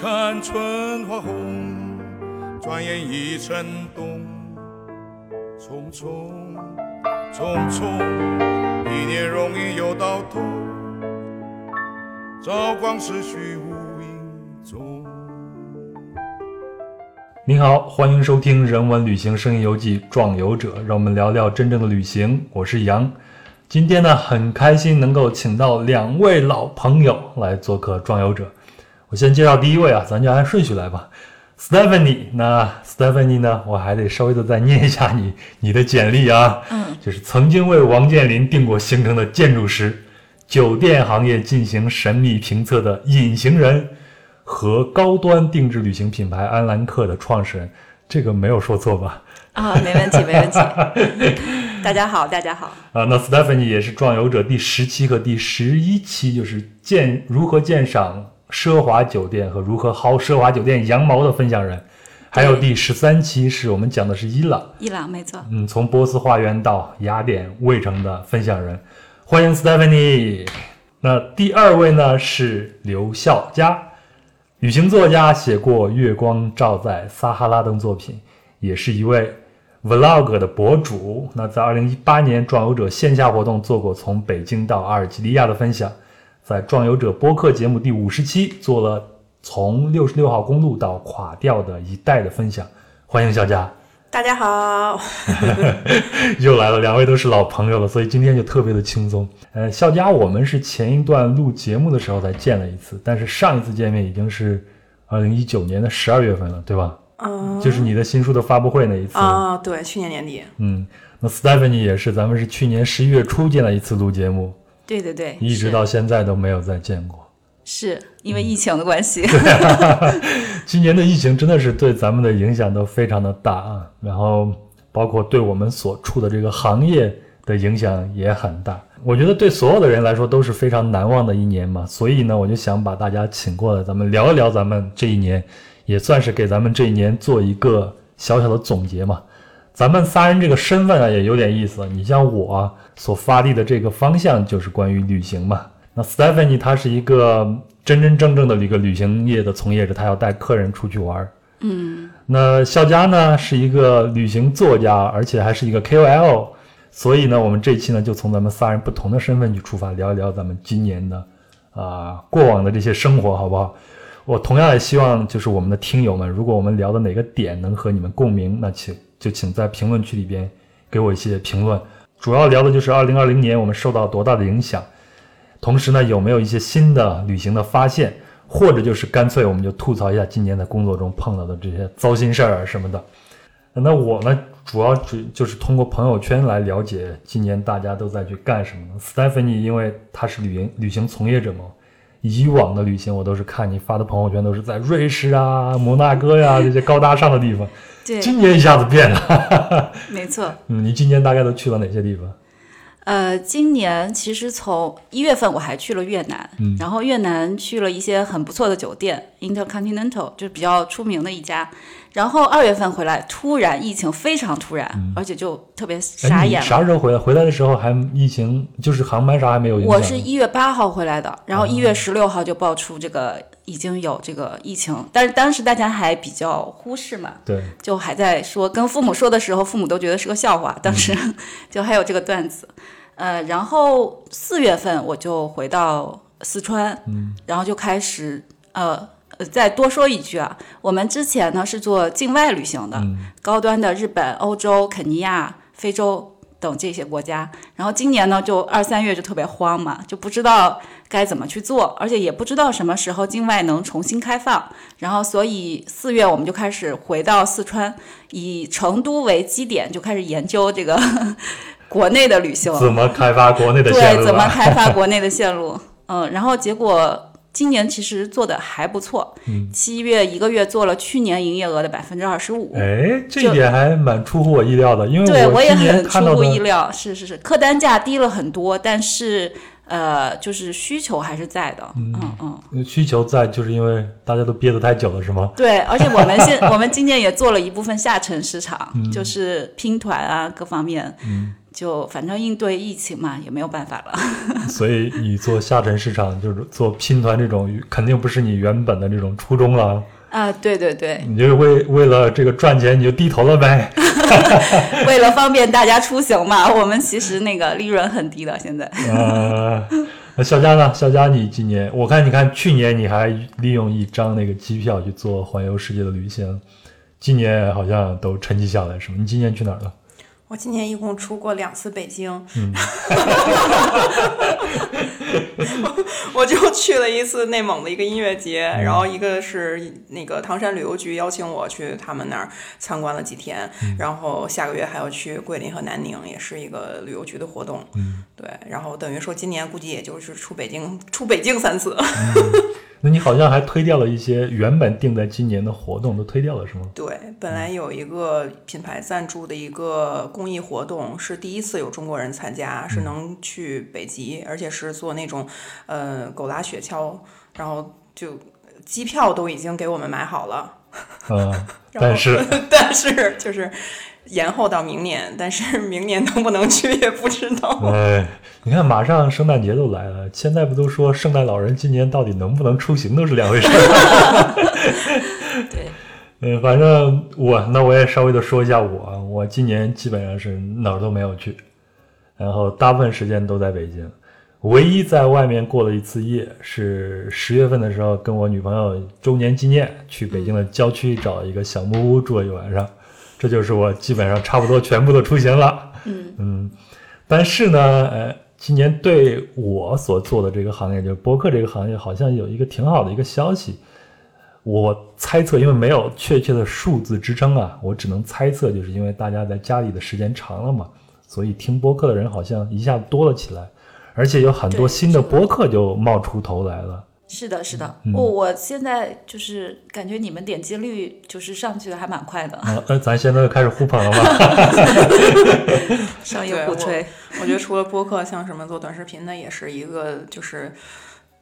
看春花红，转眼已成冬。匆匆匆匆，一年容易又到头，朝光逝去无影踪。您好，欢迎收听《人文旅行声音游记·壮游者》，让我们聊聊真正的旅行。我是杨，今天呢很开心能够请到两位老朋友来做客《壮游者》。我先介绍第一位啊，咱就按顺序来吧。Stephanie，那 Stephanie 呢？我还得稍微的再念一下你 你的简历啊。嗯，就是曾经为王健林定过行程的建筑师，酒店行业进行神秘评测的隐形人，和高端定制旅行品牌安兰克的创始人。这个没有说错吧？啊，没问题，没问题。大家好，大家好。啊，那 Stephanie 也是壮游者第十期和第十一期，就是鉴如何鉴赏。奢华酒店和如何薅奢华酒店羊毛的分享人，还有第十三期是我们讲的是伊朗，伊朗没错，嗯，从波斯花园到雅典卫城的分享人，欢迎 Stephanie。那第二位呢是刘笑佳，旅行作家，写过《月光照在撒哈拉》等作品，也是一位 Vlog 的博主。那在二零一八年壮游者线下活动做过从北京到阿尔及利亚的分享。在壮游者播客节目第五十期做了从六十六号公路到垮掉的一代的分享，欢迎小佳。大家好 又来了，两位都是老朋友了，所以今天就特别的轻松。呃，笑佳，我们是前一段录节目的时候才见了一次，但是上一次见面已经是二零一九年的十二月份了，对吧？嗯，就是你的新书的发布会那一次啊，对，去年年底。嗯，那 Stephanie 也是，咱们是去年十一月初见了一次录节目。对对对，一直到现在都没有再见过，是因为疫情的关系。今年的疫情真的是对咱们的影响都非常的大啊，然后包括对我们所处的这个行业的影响也很大。我觉得对所有的人来说都是非常难忘的一年嘛，所以呢，我就想把大家请过来，咱们聊一聊咱们这一年，也算是给咱们这一年做一个小小的总结嘛。咱们仨人这个身份啊也有点意思。你像我所发力的这个方向就是关于旅行嘛。那 Stephanie 她是一个真真正正的一个旅行业的从业者，她要带客人出去玩。嗯。那肖佳呢是一个旅行作家，而且还是一个 KOL。所以呢，我们这期呢就从咱们仨人不同的身份去出发，聊一聊咱们今年的啊过往的这些生活，好不好？我同样也希望就是我们的听友们，如果我们聊的哪个点能和你们共鸣，那请。就请在评论区里边给我一些评论，主要聊的就是二零二零年我们受到多大的影响，同时呢有没有一些新的旅行的发现，或者就是干脆我们就吐槽一下今年在工作中碰到的这些糟心事儿什么的。那我呢主要就就是通过朋友圈来了解今年大家都在去干什么。Stephanie 因为她是旅行旅行从业者嘛，以往的旅行我都是看你发的朋友圈都是在瑞士啊、摩纳哥呀这些高大上的地方。今年一下子变了，没错。嗯，你今年大概都去了哪些地方？呃，今年其实从一月份我还去了越南，嗯，然后越南去了一些很不错的酒店，Intercontinental 就是比较出名的一家。然后二月份回来，突然疫情非常突然，而且就特别傻眼。啥时候回来？回来的时候还疫情，就是航班啥还没有。我是一月八号回来的，然后一月十六号就爆出这个已经有这个疫情，但是当时大家还比较忽视嘛，对，就还在说，跟父母说的时候，父母都觉得是个笑话。当时 就还有这个段子，呃，然后四月份我就回到四川，嗯，然后就开始呃。呃，再多说一句啊，我们之前呢是做境外旅行的，高端的日本、欧洲、肯尼亚、非洲等这些国家。然后今年呢，就二三月就特别慌嘛，就不知道该怎么去做，而且也不知道什么时候境外能重新开放。然后，所以四月我们就开始回到四川，以成都为基点，就开始研究这个国内的旅行怎么开发国内的线路，对，怎么开发国内的线路。嗯，然后结果。今年其实做的还不错，七月一个月做了去年营业额的百分之二十五。哎，这一点还蛮出乎我意料的，因为对我也很出乎意料，是是是，客单价低了很多，但是呃，就是需求还是在的，嗯嗯。需求在，就是因为大家都憋得太久了，是吗？对，而且我们现 我们今年也做了一部分下沉市场，就是拼团啊，各方面。嗯。就反正应对疫情嘛，也没有办法了。所以你做下沉市场，就是做拼团这种，肯定不是你原本的这种初衷了。啊，对对对，你就是为为了这个赚钱，你就低头了呗。为了方便大家出行嘛，我们其实那个利润很低的，现在。呃，那小佳呢？小佳，你今年我看，你看去年你还利用一张那个机票去做环游世界的旅行，今年好像都沉寂下来，是吗？你今年去哪儿了？我今年一共出过两次北京，我就去了一次内蒙的一个音乐节，然后一个是那个唐山旅游局邀请我去他们那儿参观了几天，然后下个月还要去桂林和南宁，也是一个旅游局的活动。对，然后等于说今年估计也就是出北京，出北京三次。那你好像还推掉了一些原本定在今年的活动，都推掉了是吗？对，本来有一个品牌赞助的一个公益活动，是第一次有中国人参加，是能去北极，而且是做那种呃狗拉雪橇，然后就机票都已经给我们买好了，嗯，但是但是就是延后到明年，但是明年能不能去也不知道。哎，你看马上圣诞节都来了，现在不都说圣诞老人今年到底能不能出行都是两回事儿。对，嗯，反正我那我也稍微的说一下我，我今年基本上是哪儿都没有去，然后大部分时间都在北京，唯一在外面过了一次夜是十月份的时候跟我女朋友周年纪念去北京的郊区找一个小木屋住了一晚上，这就是我基本上差不多全部的出行了。嗯。但是呢，呃，今年对我所做的这个行业，就是播客这个行业，好像有一个挺好的一个消息。我猜测，因为没有确切的数字支撑啊，我只能猜测，就是因为大家在家里的时间长了嘛，所以听播客的人好像一下子多了起来，而且有很多新的播客就冒出头来了。是的，是的。嗯我、我现在就是感觉你们点击率就是上去的还蛮快的，啊，呃，咱现在开始互捧了吗？商业互吹。我觉得除了播客，像什么做短视频的，也是一个就是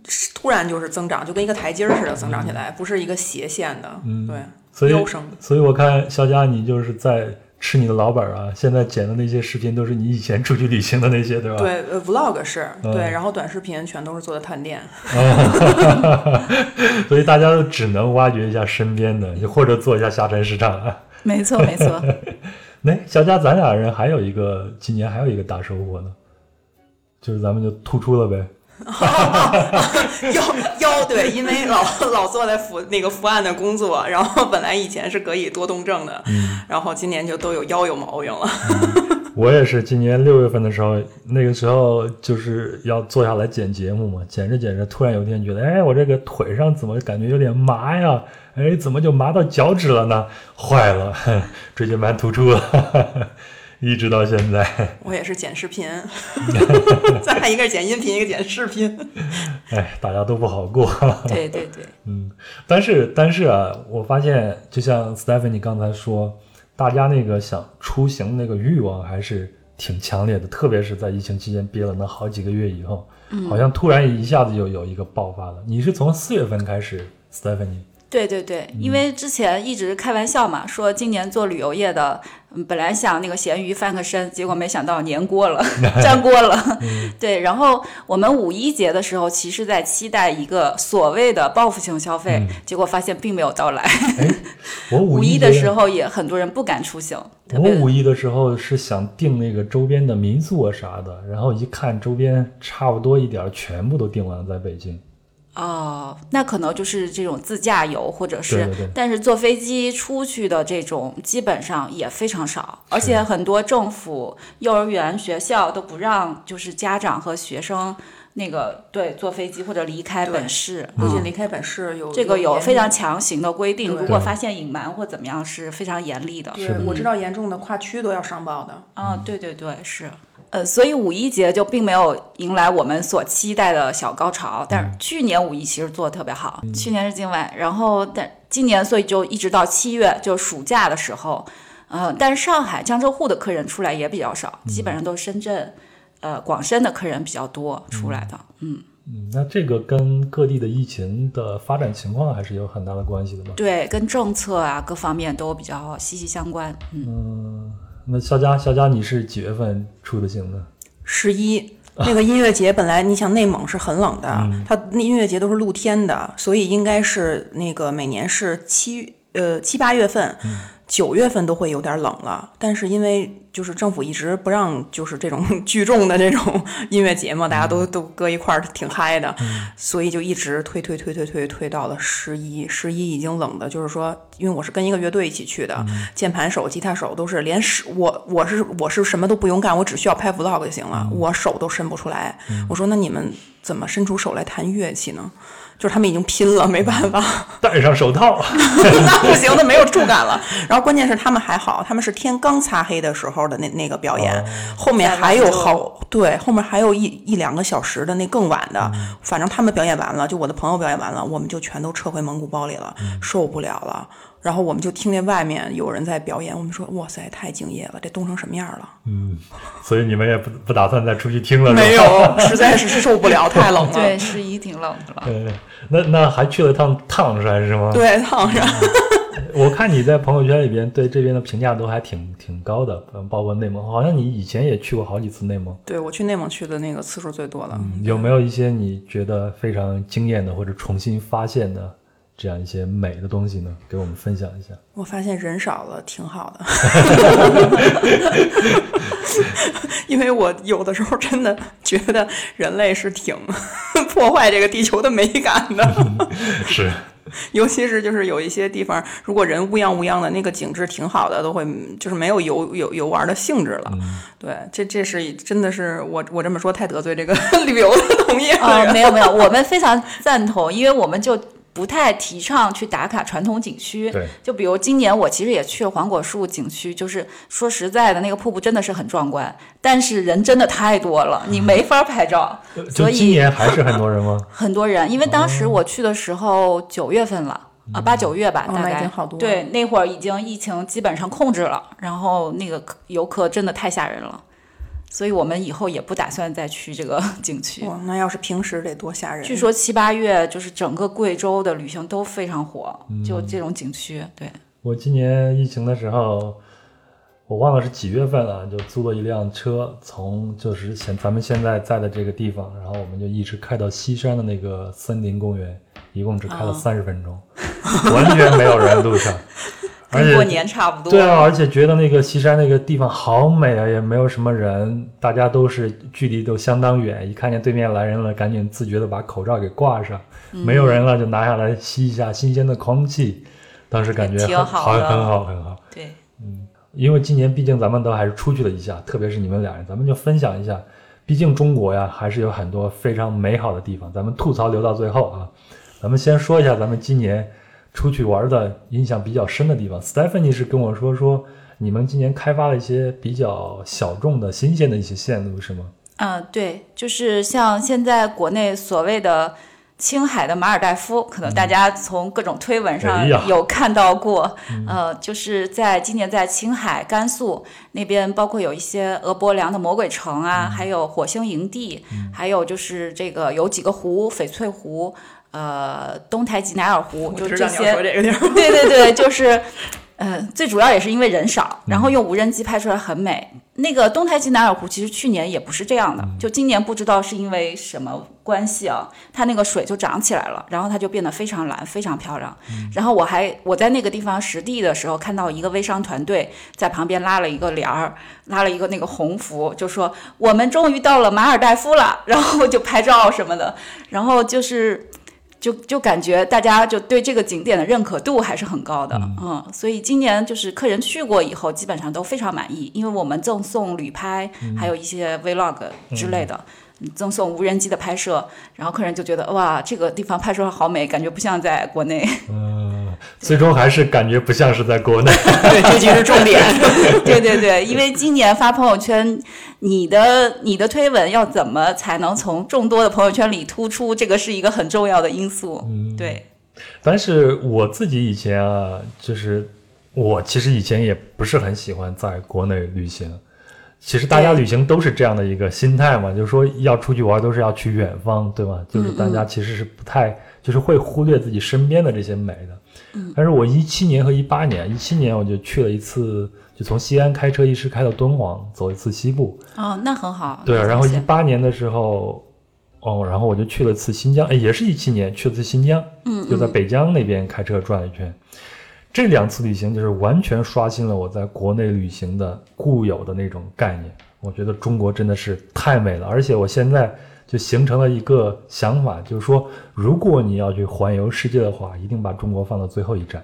是突然就是增长，就跟一个台阶儿似的增长起来，不是一个斜线的，对，所以。所以我看肖佳，你就是在吃你的老本啊！现在剪的那些视频都是你以前出去旅行的那些，对吧？对，呃，vlog 是嗯对，然后短视频全都是做的探店。所以大家都只能挖掘一下身边的，或者做一下下沉市场啊。没错，没错。那小佳，咱俩人还有一个今年还有一个大收获呢，就是咱们就突出了呗。腰腰对，因为老老坐在伏那个伏案的工作，然后本来以前是可以多动症的，嗯然后今年就都有腰有毛病了。我也是今年六月份的时候，那个时候就是要坐下来剪节目嘛，剪着剪着，突然有一天觉得，哎，我这个腿上怎么感觉有点麻呀？哎，怎么就麻到脚趾了呢？坏了，椎间盘突出了，一直到现在。我也是剪视频，咱俩一个是剪音频，一个剪视频。哎，大家都不好过。对对对，嗯，但是但是啊，我发现就像 Stephanie 刚才说，大家那个想出行那个欲望还是挺强烈的，特别是在疫情期间憋了那好几个月以后，好像突然一下子就有一个爆发了。你是从四月份开始，Stephanie？对对对，因为之前一直开玩笑嘛，说今年做旅游业的，嗯，本来想那个咸鱼翻个身，结果没想到粘锅了，粘锅了。对，然后我们五一节的时候，其实在期待一个所谓的报复性消费，结果发现并没有到来。哎，我五五一的时，候也很多人不敢出行，我五一的时候是想订那个周边的民宿啊啥的，然后一看周边差不多一点儿，全部都订完了，在北京。哦，那可能就是这种自驾游，或者是，对对对但是坐飞机出去的这种基本上也非常少，而且很多政府、幼儿园、学校都不让，就是家长和学生那个对坐飞机或者离开本市。不仅离开本市有这个有非常强行的规定，如果发现隐瞒或怎么样，是非常严厉的。对，我知道严重的跨区都要上报的。啊，对对对，是。呃，所以五一节就并没有迎来我们所期待的小高潮，但是去年五一其实做的特别好，去年是境外，然后但今年所以就一直到七月，就暑假的时候，呃，但是上海、江浙沪的客人出来也比较少，基本上都是深圳、呃广深的客人比较多出来的，嗯，嗯，那这个跟各地的疫情的发展情况还是有很大的关系的嘛？对，跟政策啊各方面都比较息息相关，嗯，那肖佳，肖佳，你是几月份出的行呢？十一 那个音乐节本来你想内蒙是很冷的，它那音乐节都是露天的，所以应该是那个每年是七呃七八月份。九月份都会有点冷了，但是因为就是政府一直不让就是这种 聚众的这种音乐节嘛，大家都都搁一块儿挺嗨的，所以就一直推推推推推推到了十一，十一已经冷的，就是说，因为我是跟一个乐队一起去的，键盘手、吉他手都是连手我我是我是什么都不用干，我只需要拍 vlog 就行了，我手都伸不出来。我说那你们怎么伸出手来弹乐器呢？就是他们已经拼了，没办法，戴上手套，那不行，那没有触感了。然后关键是他们还好，他们是天刚擦黑的时候的那那个表演，后面还有好对，后面还有一一两个小时的那更晚的。反正他们表演完了，就我的朋友表演完了，我们就全都撤回蒙古包里了，受不了了。然后我们就听见外面有人在表演，我们说哇塞，太敬业了，这冻成什么样了？嗯，所以你们也不不打算再出去听了？没有，实在是受不了，太冷了。对，十一挺冷的了。对，那那还去了趟烫山是吗？对，烫山。我看你在朋友圈里边对这边的评价都还挺挺高的，包括内蒙，好像你以前也去过好几次内蒙。对，我去内蒙去的那个次数最多了。有没有一些你觉得非常惊艳的或者重新发现的？这样一些美的东西呢，给我们分享一下。我发现人少了挺好的，因为我有的时候真的觉得人类是挺破坏这个地球的美感的。是，尤其是就是有一些地方，如果人乌泱乌泱的，那个景致挺好的，都会就是没有游游游玩的兴致了。对，这这是真的是我我这么说太得罪这个旅游的同业了。没有没有，我们非常赞同，因为我们就。不太提倡去打卡传统景区，对，就比如今年我其实也去了黄果树景区，就是说实在的，那个瀑布真的是很壮观，但是人真的太多了，你没法拍照。所以今年还是很多人吗？很多人，因为当时我去的时候九月份了啊，八九月吧，大概对，那会儿已经疫情基本上控制了，然后那个游客真的太吓人了。所以我们以后也不打算再去这个 景区。哇，那要是平时得多吓人！据说七八月就是整个贵州的旅行都非常火，就这种景区。对，我今年疫情的时候，我忘了是几月份了，就租了一辆车，从就是现咱们现在在的这个地方，然后我们就一直开到西山的那个森林公园，一共只开了三十分钟，完全没有人路上。跟过年差不多。对啊，而且觉得那个西山那个地方好美啊，也没有什么人，大家都是距离都相当远，一看见对面来人了，赶紧自觉的把口罩给挂上，没有人了就拿下来吸一下新鲜的空气，当时感觉很好，很好，很好。对，嗯，因为今年毕竟咱们都还是出去了一下，特别是你们俩人，咱们就分享一下，毕竟中国呀还是有很多非常美好的地方，咱们吐槽留到最后啊，咱们先说一下咱们今年。出去玩的印象比较深的地方，Stephanie 是跟我说说，你们今年开发了一些比较小众的新鲜的一些线路，是吗？嗯，对，就是像现在国内所谓的青海的马尔代夫，可能大家从各种推文上有看到过。呃，就是在今年在青海、甘肃那边，包括有一些俄博梁的魔鬼城啊，还有火星营地，还有就是这个有几个湖，翡翠湖。呃，东台吉乃尔湖就这些，对对对，就是，呃，最主要也是因为人少，然后用无人机拍出来很美。那个东台吉乃尔湖其实去年也不是这样的，就今年不知道是因为什么关系啊，它那个水就涨起来了，然后它就变得非常蓝，非常漂亮。然后我还我在那个地方实地的时候，看到一个微商团队在旁边拉了一个帘儿，拉了一个那个红符，就说我们终于到了马尔代夫了，然后就拍照什么的，然后就是。就就感觉大家就对这个景点的认可度还是很高的，嗯，所以今年就是客人去过以后，基本上都非常满意，因为我们赠送旅拍，还有一些 vlog 之类的。赠送无人机的拍摄，然后客人就觉得哇，这个地方拍出来好美，感觉不像在国内。嗯，最终还是感觉不像是在国内。对，这就是重点。对对对，因为今年发朋友圈，你的你的推文要怎么才能从众多的朋友圈里突出？这个是一个很重要的因素。嗯，对。但是我自己以前啊，就是我其实以前也不是很喜欢在国内旅行。其实大家旅行都是这样的一个心态嘛，就是说要出去玩都是要去远方，对吧？就是大家其实是不太，就是会忽略自己身边的这些美的。嗯，但是我一七年和一八年，一七年我就去了一次，就从西安开车一直开到敦煌，走一次西部。哦，那很好。对，然后一八年的时候，哦，然后我就去了次新疆，哎，也是一七年去了次新疆，嗯，就在嗯北疆那边开车转了一圈。这两次旅行就是完全刷新了我在国内旅行的固有的那种概念。我觉得中国真的是太美了，而且我现在就形成了一个想法，就是说，如果你要去环游世界的话，一定把中国放到最后一站，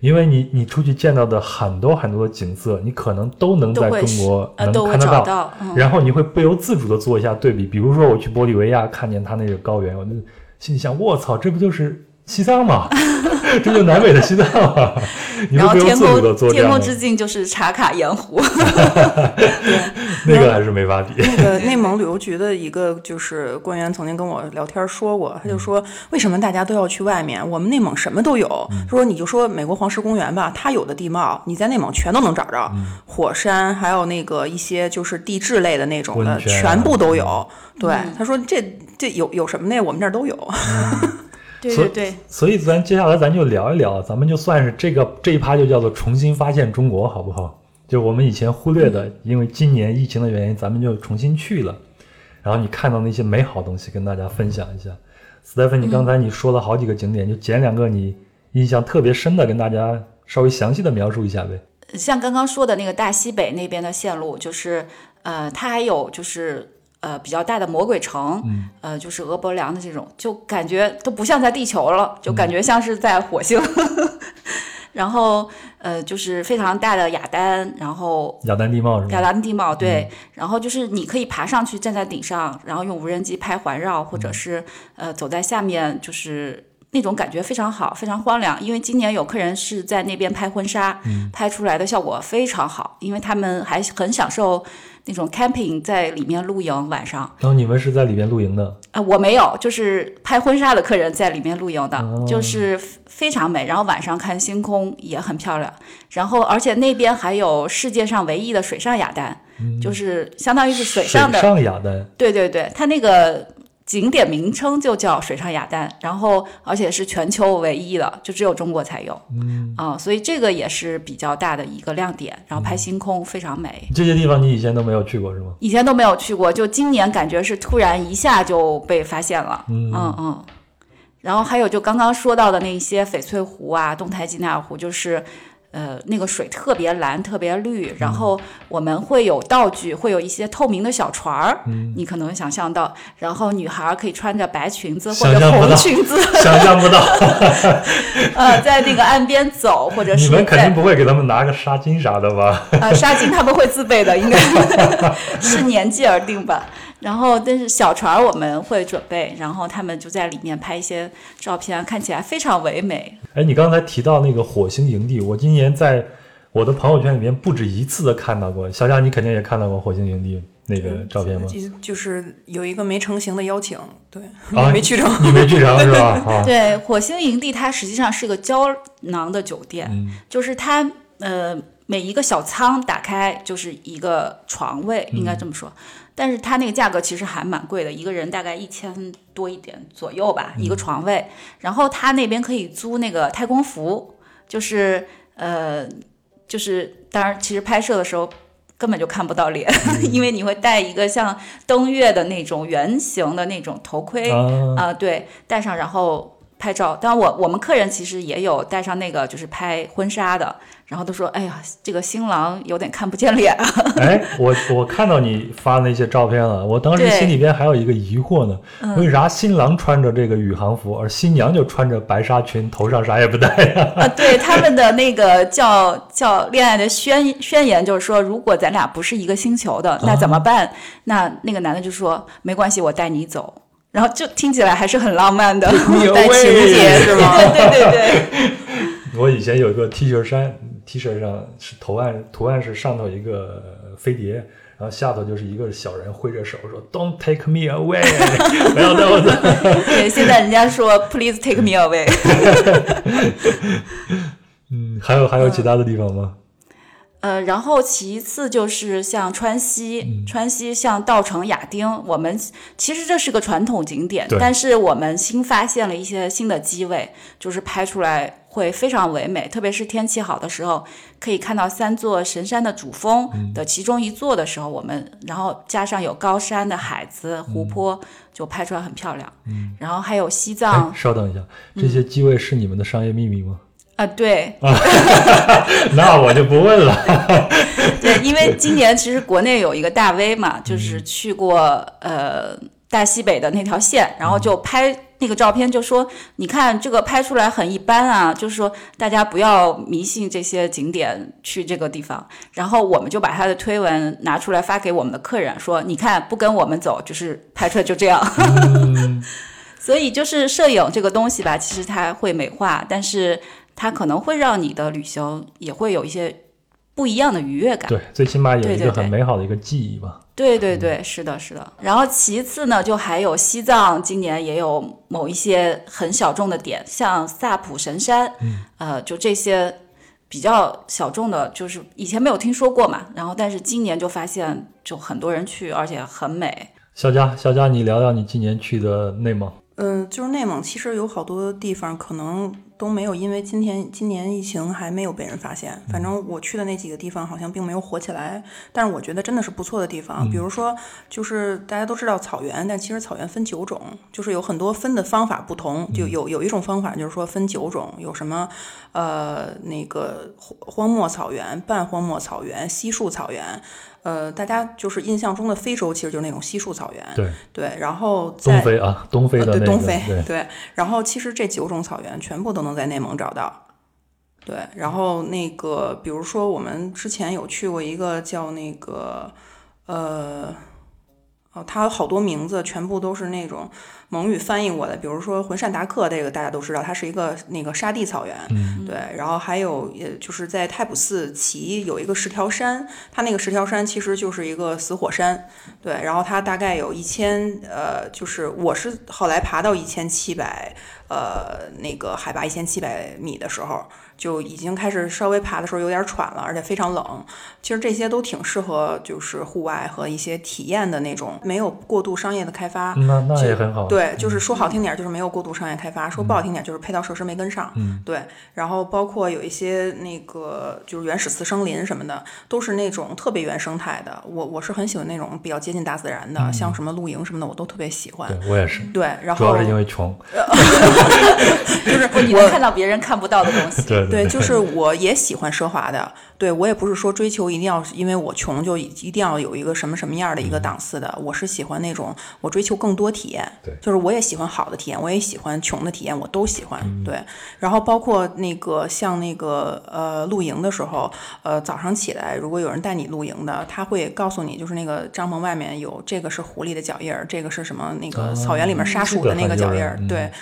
因为你你出去见到的很多很多的景色，你可能都能在中国能看得到。找到。嗯，然后你会不由自主的做一下对比，比如说我去玻利维亚看见它那个高原，我就心里想，我操，这不就是西藏吗？这就南美的西藏啊？你然后天空天空之，境就是茶卡盐湖。那个还是没法比。那个内蒙旅游局的一个就是官员曾经跟我聊天说过，他就说为什么大家都要去外面？我们内蒙什么都有。他说你就说美国黄石公园吧，它有的地貌你在内蒙全都能找着，火山还有那个一些就是地质类的那种的，全部都有。对，他说这这有有什么呢？我们这儿都有。所以对对对，所以咱接下来咱就聊一聊，咱们就算是这个这一趴就叫做重新发现中国，好不好？就我们以前忽略的，因为今年疫情的原因，咱们就重新去了。然后你看到那些美好东西，跟大家分享一下。斯蒂芬，你刚才你说了好几个景点，就捡两个你印象特别深的，跟大家稍微详细的描述一下呗。像刚刚说的那个大西北那边的线路，就是呃，它还有就是呃比较大的魔鬼城，呃，就是俄伯梁的这种，就感觉都不像在地球了，就感觉像是在火星。然后呃，就是非常大的雅丹，然后雅丹地貌是雅丹？地貌，对，然后就是你可以爬上去，站在顶上，然后用无人机拍环绕，或者是呃走在下面，就是那种感觉非常好，非常荒凉。因为今年有客人是在那边拍婚纱，拍出来的效果非常好，因为他们还很享受那种 camping 在里面露营晚上。然后你们是在里面露营的，啊、我没有，就是拍婚纱的客人在里面露营的，哦就是非常美。然后晚上看星空也很漂亮。然后而且那边还有世界上唯一的水上雅丹，就是相当于是水上的，上雅丹，对对对，它那个景点名称就叫水上雅丹，然后而且是全球唯一的，就只有中国才有。嗯啊、所以这个也是比较大的一个亮点。然后拍星空非常美。这些地方你以前都没有去过是吗？以前都没有去过，就今年感觉是突然一下就被发现了，嗯嗯然后还有就刚刚说到的那些翡翠湖啊、东台吉纳尔湖，就是。呃，那个水特别蓝，特别绿，然后我们会有道具，会有一些透明的小船儿，你可能想象到，然后女孩儿可以穿着白裙子或者红裙子，想象不到，呃，在那个岸边走，或者 是你们肯定不会给他们拿个纱巾啥的吧？呃，纱巾他们会自备的，应该是年纪而定吧。然后，但是小船我们会准备，然后他们就在里面拍一些照片，看起来非常唯美。哎，你刚才提到那个火星营地，我今年在我的朋友圈里面不止一次的看到过。小夏，你肯定也看到过火星营地那个照片吗？就就是有一个没成型的邀请，对，啊没去 成。你没去成是吧？啊，对，火星营地它实际上是个胶囊的酒店，就是它呃每一个小仓打开就是一个床位，应该这么说。但是它那个价格其实还蛮贵的，一个人大概一千多一点左右吧，一个床位。然后他那边可以租那个太空服，就是呃，就是当然其实拍摄的时候。根本就看不到脸，因为你会戴一个像登月的那种圆形的那种头盔，啊，啊、对，戴上然后拍照。当然我我们客人其实也有戴上那个，就是拍婚纱的，然后都说，哎呀，这个新郎有点看不见脸啊。哎，我我看到你发的那些照片了，我当时心里边还有一个疑惑呢，为啥新郎穿着这个宇航服，而新娘就穿着白纱裙，头上啥也不戴呀、啊，对他们的那个叫叫恋爱的宣宣言，就是说，如果咱俩不是一个星球的，那怎么办？那那个男的就说，没关系，我带你走。然后就听起来还是很浪漫的，带情节是吗？对对对对，我以前有一个 T 恤衫，T 恤上是图案，图案是上头一个飞碟，然后下头就是一个小人挥着手说 “Don't take me away”，不要带我走。对，现在人家说 “Please take me away”。嗯，还有还有其他的地方吗？呃，然后其次就是像川西，川西像稻城亚丁，我们其实这是个传统景点，但是我们新发现了一些新的机位，就是拍出来会非常唯美，特别是天气好的时候，可以看到三座神山的主峰的其中一座的时候，我们然后加上有高山的海子、湖泊，就拍出来很漂亮。然后还有西藏哎，稍等一下，这些机位是你们的商业秘密吗？啊、对，那我就不问了。对，因为今年其实国内有一个大 V 嘛，就是去过呃大西北的那条线，然后就拍那个照片，就说你看这个拍出来很一般啊，就是说大家不要迷信这些景点去这个地方。然后我们就把他的推文拿出来发给我们的客人，说你看不跟我们走，就是拍出来就这样。所以就是摄影这个东西吧，其实它会美化，但是它可能会让你的旅行也会有一些不一样的愉悦感。对，最起码有一个很美好的一个记忆吧。对对对，是的，是的。然后其次呢，就还有西藏，今年也有某一些很小众的点，像萨普神山，呃，就这些比较小众的，就是以前没有听说过嘛。然后但是今年就发现，就很多人去，而且很美。小佳，小佳，你聊聊你今年去的内蒙。嗯，就是内蒙，其实有好多地方可能都没有，因为今天今年疫情还没有被人发现。反正我去的那几个地方好像并没有火起来，但是我觉得真的是不错的地方。比如说，就是大家都知道草原，但其实草原分九种，就是有很多分的方法不同。就有有一种方法就是说分九种，有什么呃那个荒荒漠草原、半荒漠草原、稀树草原。呃，大家就是印象中的非洲，其实就是那种稀树草原。对，对，然后在东非啊，东非的那个，呃对东非对，对，然后其实这九种草原全部都能在内蒙找到。对，然后那个，比如说我们之前有去过一个叫那个，呃，哦，它有好多名字，全部都是那种蒙语翻译过的。比如说浑善达克，这个大家都知道，它是一个那个沙地草原。嗯对，然后还有，也就是在太普寺旗有一个十条山，它那个十条山其实就是一个死火山。对，然后它大概有一千，呃，就是我是后来爬到一千七百，呃，那个海拔一千七百米的时候，就已经开始稍微爬的时候有点喘了，而且非常冷。其实这些都挺适合就是户外和一些体验的那种，没有过度商业的开发。那那也很好。对，就是说好听点儿就是没有过度商业开发，说不好听点儿就是配套设施没跟上。嗯，对。然后包括有一些那个就是原始次生林什么的，都是那种特别原生态的。我我是很喜欢那种比较接近大自然的，像什么露营什么的，我都特别喜欢。对我也是，对，然后主要是因为穷。就是你能看到别人看不到的东西。对对，就是我也喜欢奢华的，对我也不是说追求一定要因为我穷就一一定要有一个什么什么样的一个档次的，我是喜欢那种我追求更多体验，对就是我也喜欢好的体验，我也喜欢穷的体验，我都喜欢，嗯对。然后包括那个像那个呃露营的时候，呃早上起来如果有人带你露营的，他会告诉你，就是那个帐篷外面有这个是狐狸的脚印儿，这个是什么那个草原里面杀鼠的那个脚印儿，对。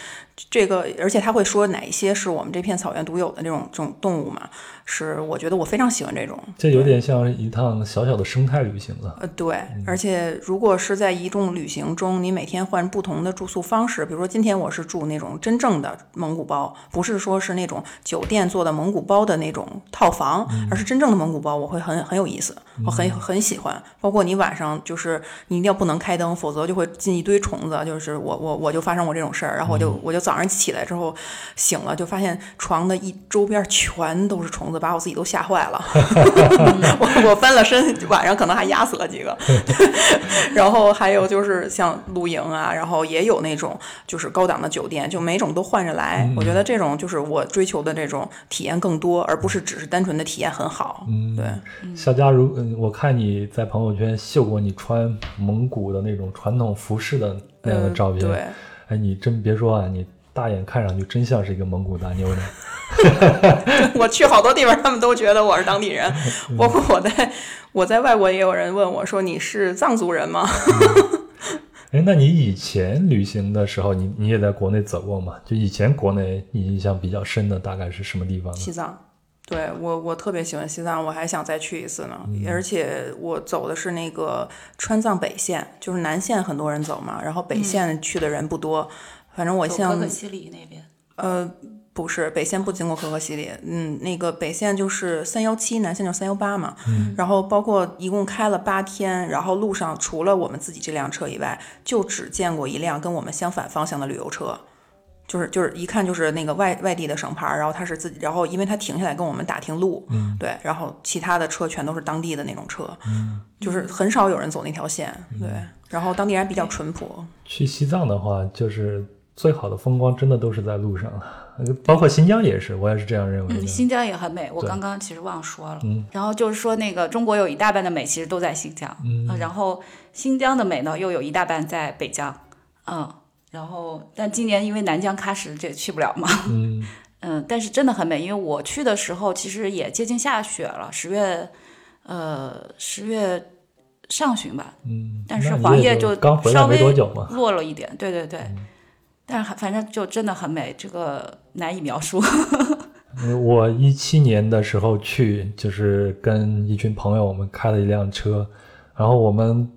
这个，而且他会说哪一些是我们这片草原独有的这种这种动物嘛？是我觉得我非常喜欢这种。这有点像一趟小小的生态旅行了。呃，对，而且如果是在一众旅行中，你每天换不同的住宿方式，比如说今天我是住那种真正的蒙古包，不是说是那种酒店做的蒙古包的那种套房，而是真正的蒙古包，我会很很有意思，我很很喜欢。包括你晚上就是你一定要不能开灯，否则就会进一堆虫子。就是我我我就发生过这种事儿，然后我就我就早上起来之后醒了，就发现床的一周边全都是虫子，把我自己都吓坏了。我 我翻了身，晚上可能还压死了几个。然后还有就是像露营啊，然后也有那种就是高档的酒店，就每种都换着来。我觉得这种就是我追求的这种体验更多，而不是只是单纯的体验很好。嗯对，小佳如，嗯，我看你在朋友圈秀过你穿蒙古的那种传统服饰的那样的呃照片。对，哎，你真别说啊，你大眼看上去真像是一个蒙古大妞呢。我去好多地方，他们都觉得我是当地人，包括我在我在外国也有人问我说你是藏族人吗？哎，那你以前旅行的时候，你你也在国内走过吗？就以前国内你印象比较深的大概是什么地方呢？西藏。对我，我特别喜欢西藏，我还想再去一次呢。而且我走的是那个川藏北线，就是南线很多人走嘛，然后北线去的人不多。反正我像可可西里那边，呃，不是北线不经过可可西里，嗯，那个北线就是三幺七，南线就是三幺八嘛。嗯。然后包括一共开了八天，然后路上除了我们自己这辆车以外，就只见过一辆跟我们相反方向的旅游车，就是就是一看就是那个外外地的省牌，然后他是自己，然后因为他停下来跟我们打听路，嗯，对，然后其他的车全都是当地的那种车，嗯，就是很少有人走那条线，对，然后当地人比较淳朴。去西藏的话，就是最好的风光真的都是在路上。包括新疆也是，我也是这样认为的。嗯，新疆也很美，我刚刚其实忘说了。嗯，然后就是说那个中国有一大半的美其实都在新疆，嗯，然后新疆的美呢又有一大半在北疆，嗯，然后但今年因为南疆喀什这去不了嘛，嗯。嗯，但是真的很美，因为我去的时候其实也接近下雪了，十月呃十月上旬吧，嗯，但是黄叶就稍微落了一点，对对对。但是反正就真的很美，这个难以描述。我一七年的时候去，就是跟一群朋友，我们开了一辆车，然后我们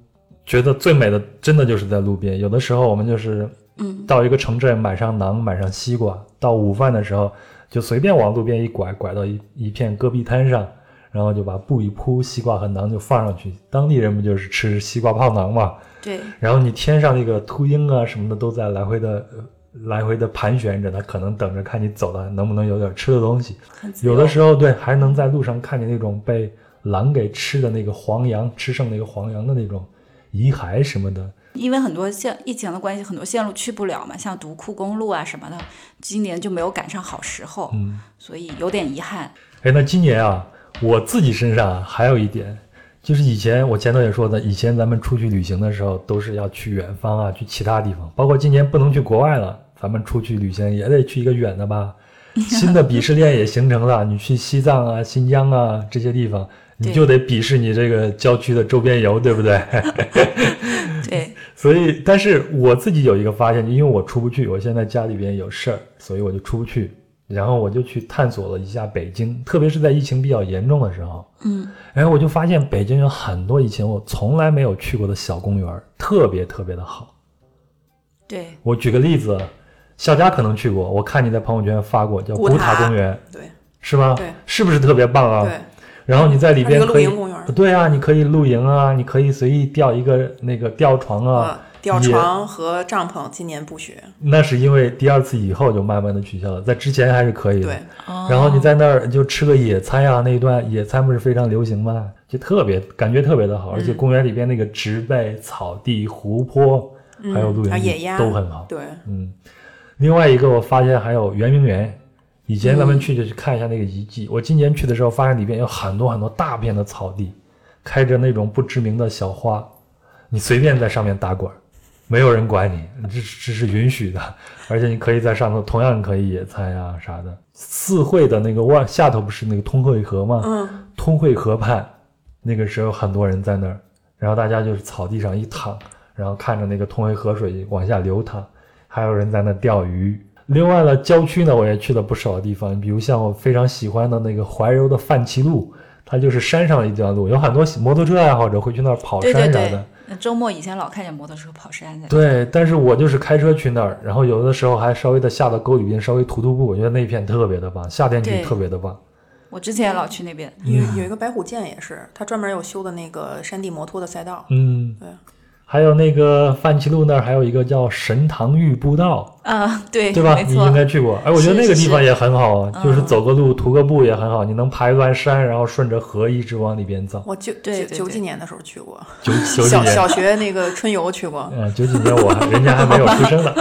觉得最美的真的就是在路边。有的时候我们就是，嗯，到一个城镇买上馕，买上西瓜，到午饭的时候就随便往路边一拐，拐到一一片戈壁滩上，然后就把布一铺，西瓜和馕就放上去。当地人不就是吃西瓜泡馕嘛？对，然后你天上那个秃鹰啊什么的都在来回的来回的盘旋着，它可能等着看你走了能不能有点吃的东西。有的时候对，还能在路上看见那种被狼给吃的那个黄羊，吃剩那个黄羊的那种遗骸什么的。因为很多线疫情的关系，很多线路去不了嘛，像独库公路啊什么的，今年就没有赶上好时候，嗯，所以有点遗憾。哎，那今年啊，我自己身上还有一点。就是以前我前头也说的，以前咱们出去旅行的时候都是要去远方啊，去其他地方。包括今年不能去国外了，咱们出去旅行也得去一个远的吧。新的鄙视链也形成了，你去西藏啊、新疆啊这些地方，你就得鄙视你这个郊区的周边游，对不对？对。所以，但是我自己有一个发现，因为我出不去，我现在家里边有事儿，所以我就出不去。然后我就去探索了一下北京，特别是在疫情比较严重的时候，嗯，然后我就发现北京有很多以前我从来没有去过的小公园，特别特别的好。对，我举个例子，小佳可能去过，我看你在朋友圈发过，叫古塔公园，对，是吗？对，是不是特别棒啊？对。然后你在里边可以，对啊，你可以露营啊，你可以随意吊一个那个吊床啊。吊床和帐篷今年不许，那是因为第二次以后就慢慢的取消了，在之前还是可以的。对，然后你在那儿就吃个野餐呀，那一段野餐不是非常流行吗？就特别感觉特别的好，而且公园里边那个植被、草地、湖泊，还有露营地都很好。对，嗯。另外一个我发现还有圆明园，以前咱们去就去看一下那个遗迹。我今年去的时候发现里边有很多很多大片的草地，开着那种不知名的小花，你随便在上面打滚。没有人管你，这这是允许的，而且你可以在上头，同样可以野餐呀啥的。四惠的那个外下头不是那个通惠河吗？嗯，通惠河畔，那个时候很多人在那儿，然后大家就是草地上一躺，然后看着那个通惠河水往下流淌，还有人在那钓鱼。另外呢，郊区呢我也去了不少地方，比如像我非常喜欢的那个怀柔的范齐路，它就是山上的一段路，有很多摩托车爱好者会去那儿跑山啥的。周末以前老看见摩托车跑山的。对，但是我就是开车去那儿，然后有的时候还稍微的下到沟里边稍微徒徒步，我觉得那片特别的棒，夏天去特别的棒。我之前也老去那边，有有一个白虎涧也是，它专门有修的那个山地摩托的赛道。嗯，对。还有那个范齐路那儿还有一个叫神堂峪步道啊，对对吧？你应该去过。哎，我觉得那个地方也很好啊，就是走个路、徒个步也很好。你能爬一段山，然后顺着河一直往里边走。我九九九几年的时候去过，九九几年小学那个春游去过。嗯，九几年我人家还没有出生呢。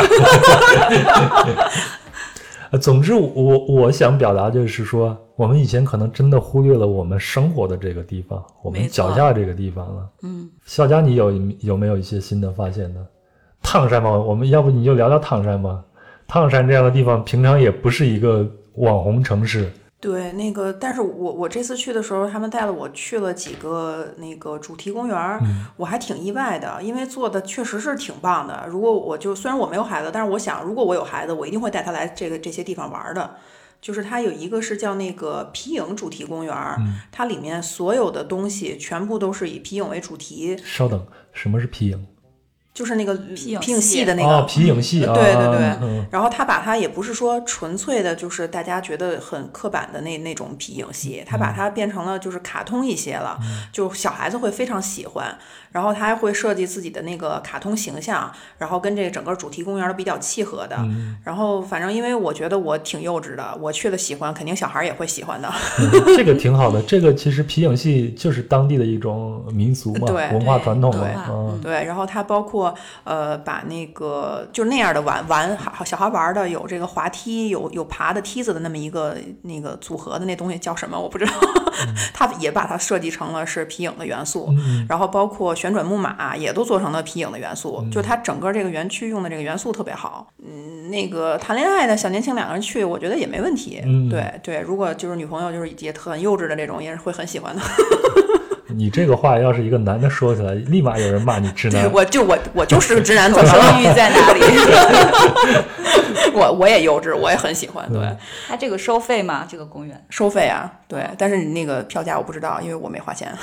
总之，我我想表达就是说，我们以前可能真的忽略了我们生活的这个地方，我们脚下这个地方了。嗯，肖佳，你有有没有一些新的发现呢？唐山嘛，我们要不你就聊聊唐山吧。唐山这样的地方，平常也不是一个网红城市。对，那个，但是我我这次去的时候，他们带了我去了几个那个主题公园，我还挺意外的，因为做的确实是挺棒的。如果我就虽然我没有孩子，但是我想，如果我有孩子，我一定会带他来这个这些地方玩的。就是它有一个是叫那个皮影主题公园，它里面所有的东西全部都是以皮影为主题。稍等，什么是皮影？就是那个皮影皮影戏戏的那个哦，皮影戏啊，对对对嗯然后他把它也不是说纯粹的，就是大家觉得很刻板的那那种皮影戏，他把它变成了就是卡通一些了，就小孩子会非常喜欢。然后他还会设计自己的那个卡通形象，然后跟这个整个主题公园都比较契合的。然后反正因为我觉得我挺幼稚的，我去了喜欢，肯定小孩儿也会喜欢的。这个挺好的。这个其实皮影戏就是当地的一种民俗嘛，对文化传统嘛文化，嗯，对，然后它包括呃，把那个就那样的玩玩好小孩玩的有这个滑梯，有有爬的梯子的那么一个那个组合的那东西叫什么我不知道，它也把它设计成了是皮影的元素，然后包括旋转木马也都做成了皮影的元素，就它整个这个园区用的这个元素特别好。嗯，那个谈恋爱的小年轻两个人去，我觉得也没问题。嗯对对，如果就是女朋友就是也很幼稚的这种，也是会很喜欢的。你这个话要是一个男的说起来，立马有人骂你直，男。我就我我就是个直男，怎么收了？益在哪里？我我也幼稚，我也很喜欢。对，嗯它这个收费吗？这个公园？收费啊，对，但是你那个票价我不知道，因为我没花钱。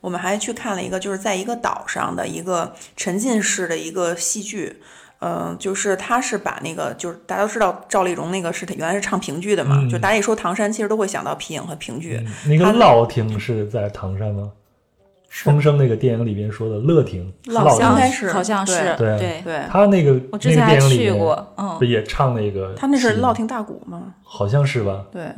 我们还去看了一个，就是在一个岛上的一个沉浸式的一个戏剧。嗯、就是他是把那个，就是大家都知道赵丽蓉那个是原来是唱评剧的嘛，嗯就大家一说唐山，其实都会想到皮影和评剧。那个他乐亭是在唐山吗？风声那个电影里边说的乐亭，乐乐亭，应该是好像是对对。对，他那个我之那前还去个电影里面过，嗯不，也唱那个？他那是乐亭大鼓吗？好像是吧？对，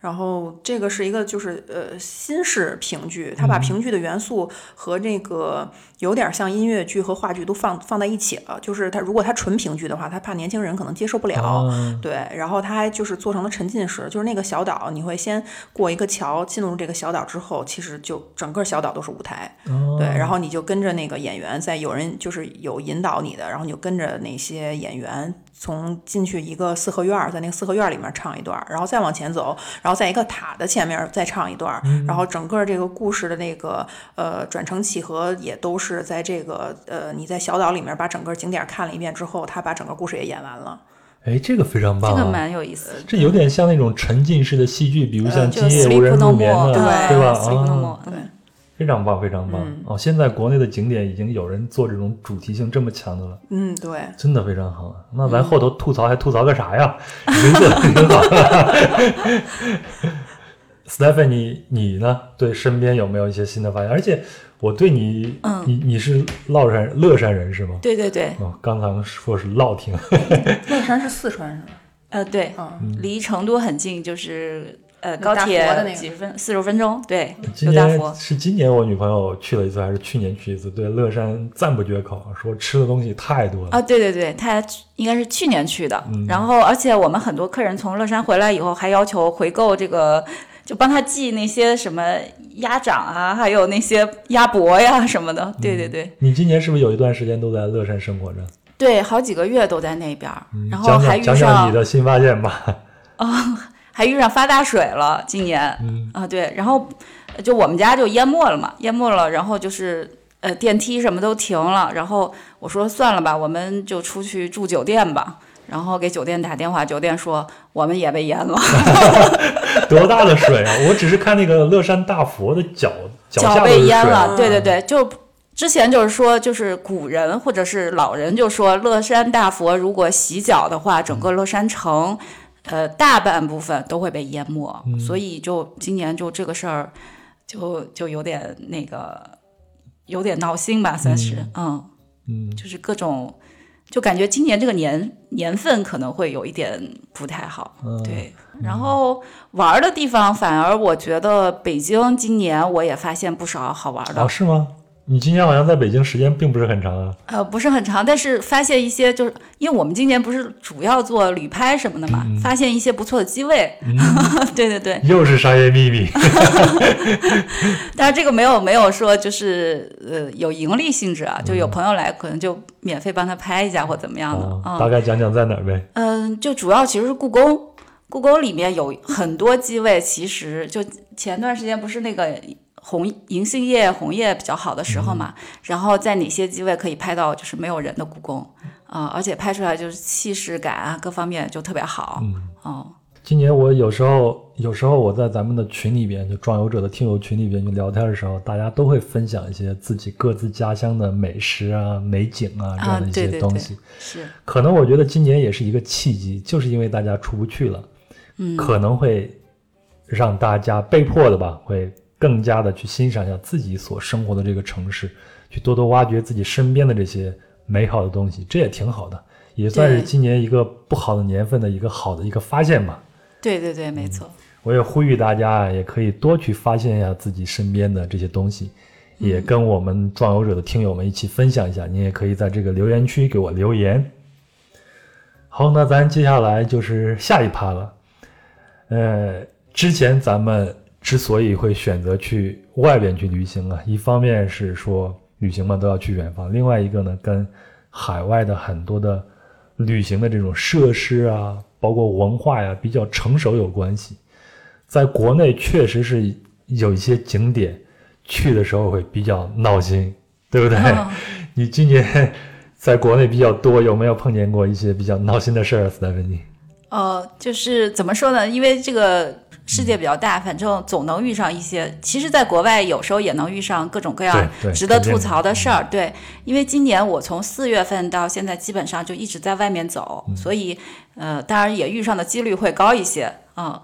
然后这个是一个就是呃新式评剧，他把评剧的元素和这个有点像音乐剧和话剧都放放在一起了。就是他如果他纯评剧的话，他怕年轻人可能接受不了。啊，对，然后他还就是做成了沉浸式，就是那个小岛，你会先过一个桥，进入这个小岛之后，其实就整个小岛都是舞台，哦对，然后你就跟着那个演员，在有人就是有引导你的，然后你就跟着那些演员从进去一个四合院，在那个四合院里面唱一段，然后再往前走，然后在一个塔的前面再唱一段，然后整个这个故事的那个呃转承起合也都是在这个呃你在小岛里面把整个景点看了一遍之后，他把整个故事也演完了。哎，这个非常棒啊！这个蛮有意思的。这有点像那种沉浸式的戏剧，比如像《就今夜无人入眠》的，对对吧啊对嗯非常棒，非常棒、哦！现在国内的景点已经有人做这种主题性这么强的了，嗯，对。真的非常好。那咱后头吐槽还吐槽个啥呀？已经做的挺好了。Stephanie，你呢？对身边有没有一些新的发现？而且我对你，嗯你你是乐山乐山人是吗？对对对，哦，刚才说是乐亭，乐山是四川是吗？呃，对，嗯，离成都很近，就是呃高铁的那个几十分四十分钟，对，今年有大佛。是今年我女朋友去了一次，还是去年去一次？对乐山赞不绝口，说吃的东西太多了。啊，对对对，她应该是去年去的，嗯然后而且我们很多客人从乐山回来以后，还要求回购这个，就帮他寄那些什么鸭掌啊，还有那些鸭脖呀什么的。对对对你今年是不是有一段时间都在乐山生活着？对，好几个月都在那边儿，然后讲还遇讲讲你的新发现吧。哦还遇上发大水了，今年、嗯啊对，然后就我们家就淹没了嘛，淹没了，然后就是呃电梯什么都停了，然后我说算了吧，我们就出去住酒店吧。然后给酒店打电话，酒店说我们也被淹了，多大的水啊！我只是看那个乐山大佛的脚脚下被淹了。对对嗯对，就之前就是说，就是古人或者是老人就说，乐山大佛如果洗脚的话，整个乐山城，呃，大半部分都会被淹没。所以就今年就这个事儿，就就有点那个，有点闹心吧，算是，嗯嗯，就是各种。就感觉今年这个年年份可能会有一点不太好，嗯对。然后玩儿的地方，反而我觉得北京今年我也发现不少好玩的哦，，是吗？你今年好像在北京时间并不是很长啊。呃，不是很长，但是发现一些就是因为我们今年不是主要做旅拍什么的嘛，发现一些不错的机位，对对对，又是商业秘密。但是这个没有没有说就是呃有盈利性质啊，就有朋友来可能就免费帮他拍一下或怎么样的，大概讲讲在哪儿呗？嗯，就主要其实是故宫，故宫里面有很多机位，其实就前段时间不是那个红银杏叶红叶比较好的时候嘛，然后在哪些机位可以拍到就是没有人的故宫啊、而且拍出来就是气势感啊各方面就特别好，嗯哦，今年我有时候有时候我在咱们的群里边，就壮游者的听友群里边就聊天的时候，大家都会分享一些自己各自家乡的美食啊、美景啊这样的一对对对些东西。是，可能我觉得今年也是一个契机，就是因为大家出不去了，嗯，可能会让大家被迫的吧，会更加的去欣赏一下自己所生活的这个城市，去多多挖掘自己身边的这些美好的东西，这也挺好的，也算是今年一个不好的年份的一个好的一个发现吧。对对对，没错。我也呼吁大家啊，也可以多去发现一下自己身边的这些东西，也跟我们壮游者的听友们一起分享一下。你也可以在这个留言区给我留言。好，那咱接下来就是下一趴了。呃，之前咱们之所以会选择去外边去旅行啊，一方面是说旅行嘛都要去远方，另外一个呢，跟海外的很多的旅行的这种设施啊，包括文化呀、比较成熟有关系。在国内确实是有一些景点去的时候会比较闹心，对不对？嗯 你今年 在国内比较多，有没有碰见过一些比较闹心的事儿，斯坦芬妮？呃，就是怎么说呢？因为这个世界比较大，反正总能遇上一些。其实，在国外有时候也能遇上各种各样值得吐槽的事儿。对，因为今年我从四月份到现在，基本上就一直在外面走，所以呃，当然也遇上的几率会高一些。嗯，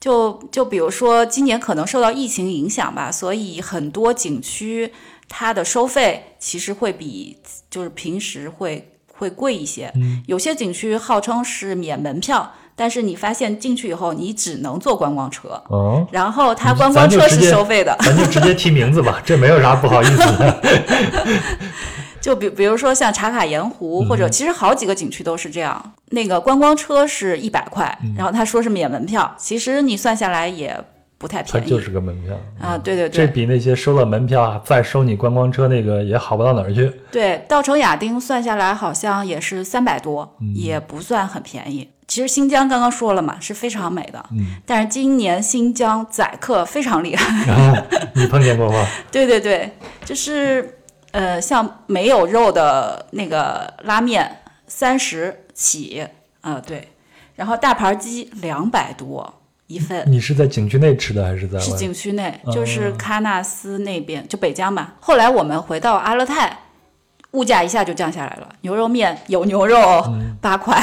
就就比如说今年可能受到疫情影响吧，所以很多景区它的收费其实会比就是平时会会贵一些。有些景区号称是免门票，但是你发现进去以后，你只能坐观光车，哦，然后它嗯观光车是收费的。咱就直接提名字吧，这没有啥不好意思的。就比比如说像茶卡盐湖，或者嗯其实好几个景区都是这样。那个观光车是一百块，嗯然后他说是免门票，其实你算下来也不太便宜。它就是个门票啊，对对对这比那些收了门票啊再收你观光车那个也好不到哪儿去。对，稻城亚丁算下来好像也是三百多，嗯也不算很便宜。其实新疆刚刚说了嘛，是非常美的，嗯但是今年新疆宰客非常厉害。你碰见过吗？对对对，就是呃，像没有肉的那个拉面三十起，呃对，然后大盘鸡两百多一份，你是在景区内吃的还是在？是景区内，哦就是喀纳斯那边，就北疆嘛。后来我们回到阿勒泰，物价一下就降下来了，牛肉面有牛肉嗯八块、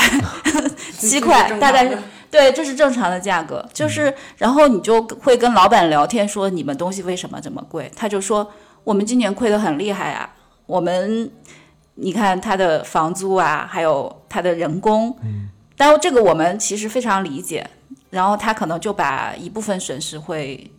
七块大概是对，这是正常的价格。就是，然后你就会跟老板聊天说你们东西为什么这么贵？他就说我们今年亏得很厉害啊，我们你看他的房租啊，还有他的人工，嗯，但这个我们其实非常理解。然后他可能就把一部分损失会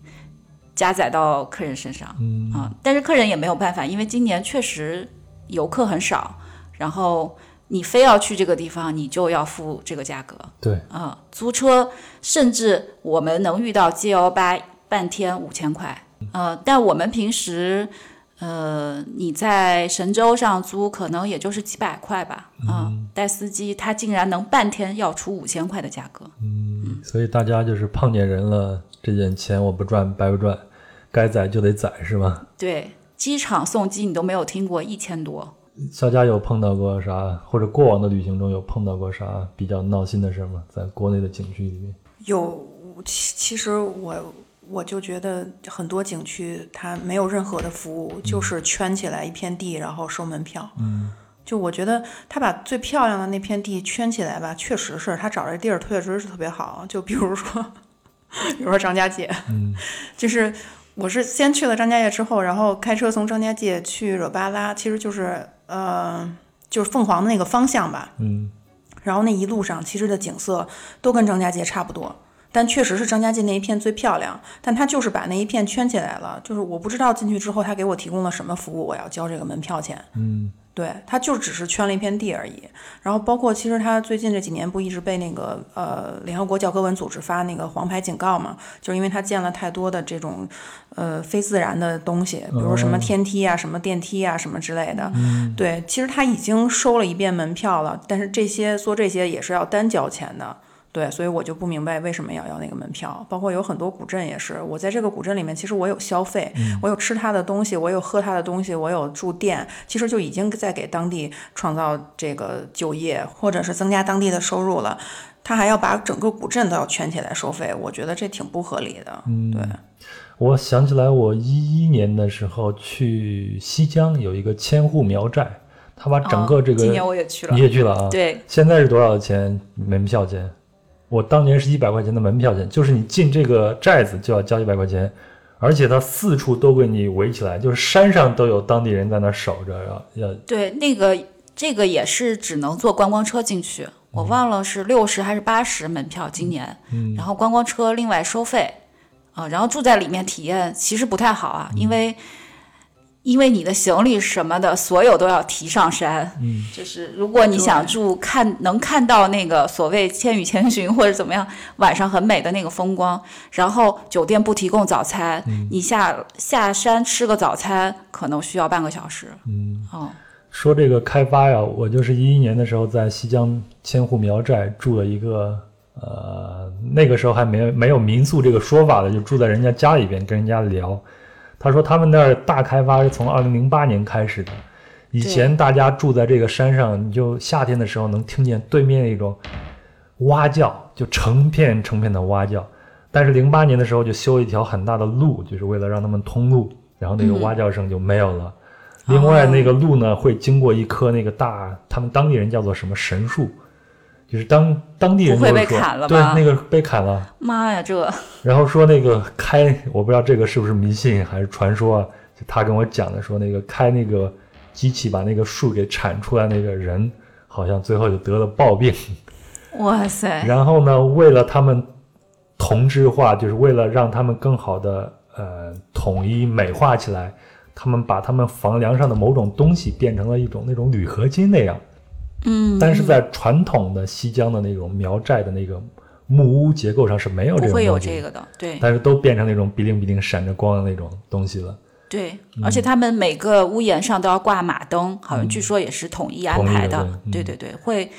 加载到客人身上，嗯啊，但是客人也没有办法，因为今年确实游客很少，然后你非要去这个地方，你就要付这个价格，对，啊，租车甚至我们能遇到 G L 八半天五千块，呃，但我们平时呃你在神州上租可能也就是几百块吧，啊，带司机他竟然能半天要出五千块的价格，嗯所以大家就是碰见人了，这点钱我不赚白不赚，该宰就得宰是吗？对，机场送机你都没有听过一千多，肖佳有碰到过啥，或者过往的旅行中有碰到过啥比较闹心的事吗？在国内的景区里面，有，其其实我我就觉得很多景区它没有任何的服务，就是圈起来一片地，然后收门票。嗯，就我觉得他把最漂亮的那片地圈起来吧，确实是他找这地儿确实是特别好。就比如说，比如说张家界，嗯，就是我是先去了张家界之后，然后开车从张家界去惹巴拉，其实就是呃，就是凤凰的那个方向吧。嗯，然后那一路上其实的景色都跟张家界差不多，但确实是张家界那一片最漂亮。但他就是把那一片圈起来了，就是我不知道进去之后他给我提供了什么服务，我要交这个门票钱。嗯，对，他就只是圈了一片地而已。然后包括其实他最近这几年不一直被那个呃联合国教科文组织发那个黄牌警告嘛，就是因为他建了太多的这种呃非自然的东西，比如什么哦天梯啊、什么电梯啊、什么之类的。嗯对，其实他已经收了一遍门票了，但是这些做这些也是要单交钱的。对，所以我就不明白为什么要要那个门票。包括有很多古镇也是，我在这个古镇里面，其实我有消费，我有吃他的东西，我有喝他的东西，我有住店，其实就已经在给当地创造这个就业，或者是增加当地的收入了。他还要把整个古镇都要圈起来收费，我觉得这挺不合理的。嗯对，我想起来，我一一年的时候去西江有一个千户苗寨，他把整个这个、哦今年我也去了你，也去了啊？，对，现在是多少钱门票钱？我当年是一百块钱的门票钱，就是你进这个寨子就要交一百块钱，而且它四处都给你围起来，就是山上都有当地人在那守着，要要。对，那个这个也是只能坐观光车进去，我忘了是六十还是八十门票，今年，嗯然后观光车另外收费，啊、然后住在里面体验其实不太好啊，因为因为你的行李什么的，所有都要提上山，嗯，就是如果你想住看能看到那个所谓《千与千寻》或者怎么样，晚上很美的那个风光，然后酒店不提供早餐，你下下山吃个早餐可能需要半个小时，嗯。哦。说这个开发呀，我就是一一年的时候在西江千户苗寨住了一个，呃，那个时候还没没有民宿这个说法的，就住在人家家里边跟人家聊。他说他们那儿大开发是从二零零八年开始的，以前大家住在这个山上，你就夏天的时候能听见对面那种蛙叫，就成片成片的蛙叫。但是零八年的时候就修一条很大的路，就是为了让他们通路，然后那个蛙叫声就没有了。另外，那个路呢会经过一棵那个大，他们当地人叫做什么神树，就是当当地人不会被砍了吧，对那个被砍了。妈呀，这 然后说那个开，我不知道这个是不是迷信还是传说啊？就他跟我讲的，说那个开那个机器把那个树给铲出来那个人，好像最后就得了暴病。哇塞，然后呢，为了他们同质化，就是为了让他们更好的呃统一美化起来，他们把他们房梁上的某种东西变成了一种那种铝合金那样。嗯，但是在传统的西江的那种苗寨的那个木屋结构上是没有这不会有这个的，对。但是都变成那种哔灵哔灵闪着光的那种东西了。对，嗯。而且他们每个屋檐上都要挂马灯，好像据说也是统一安排的，对嗯。对对对，会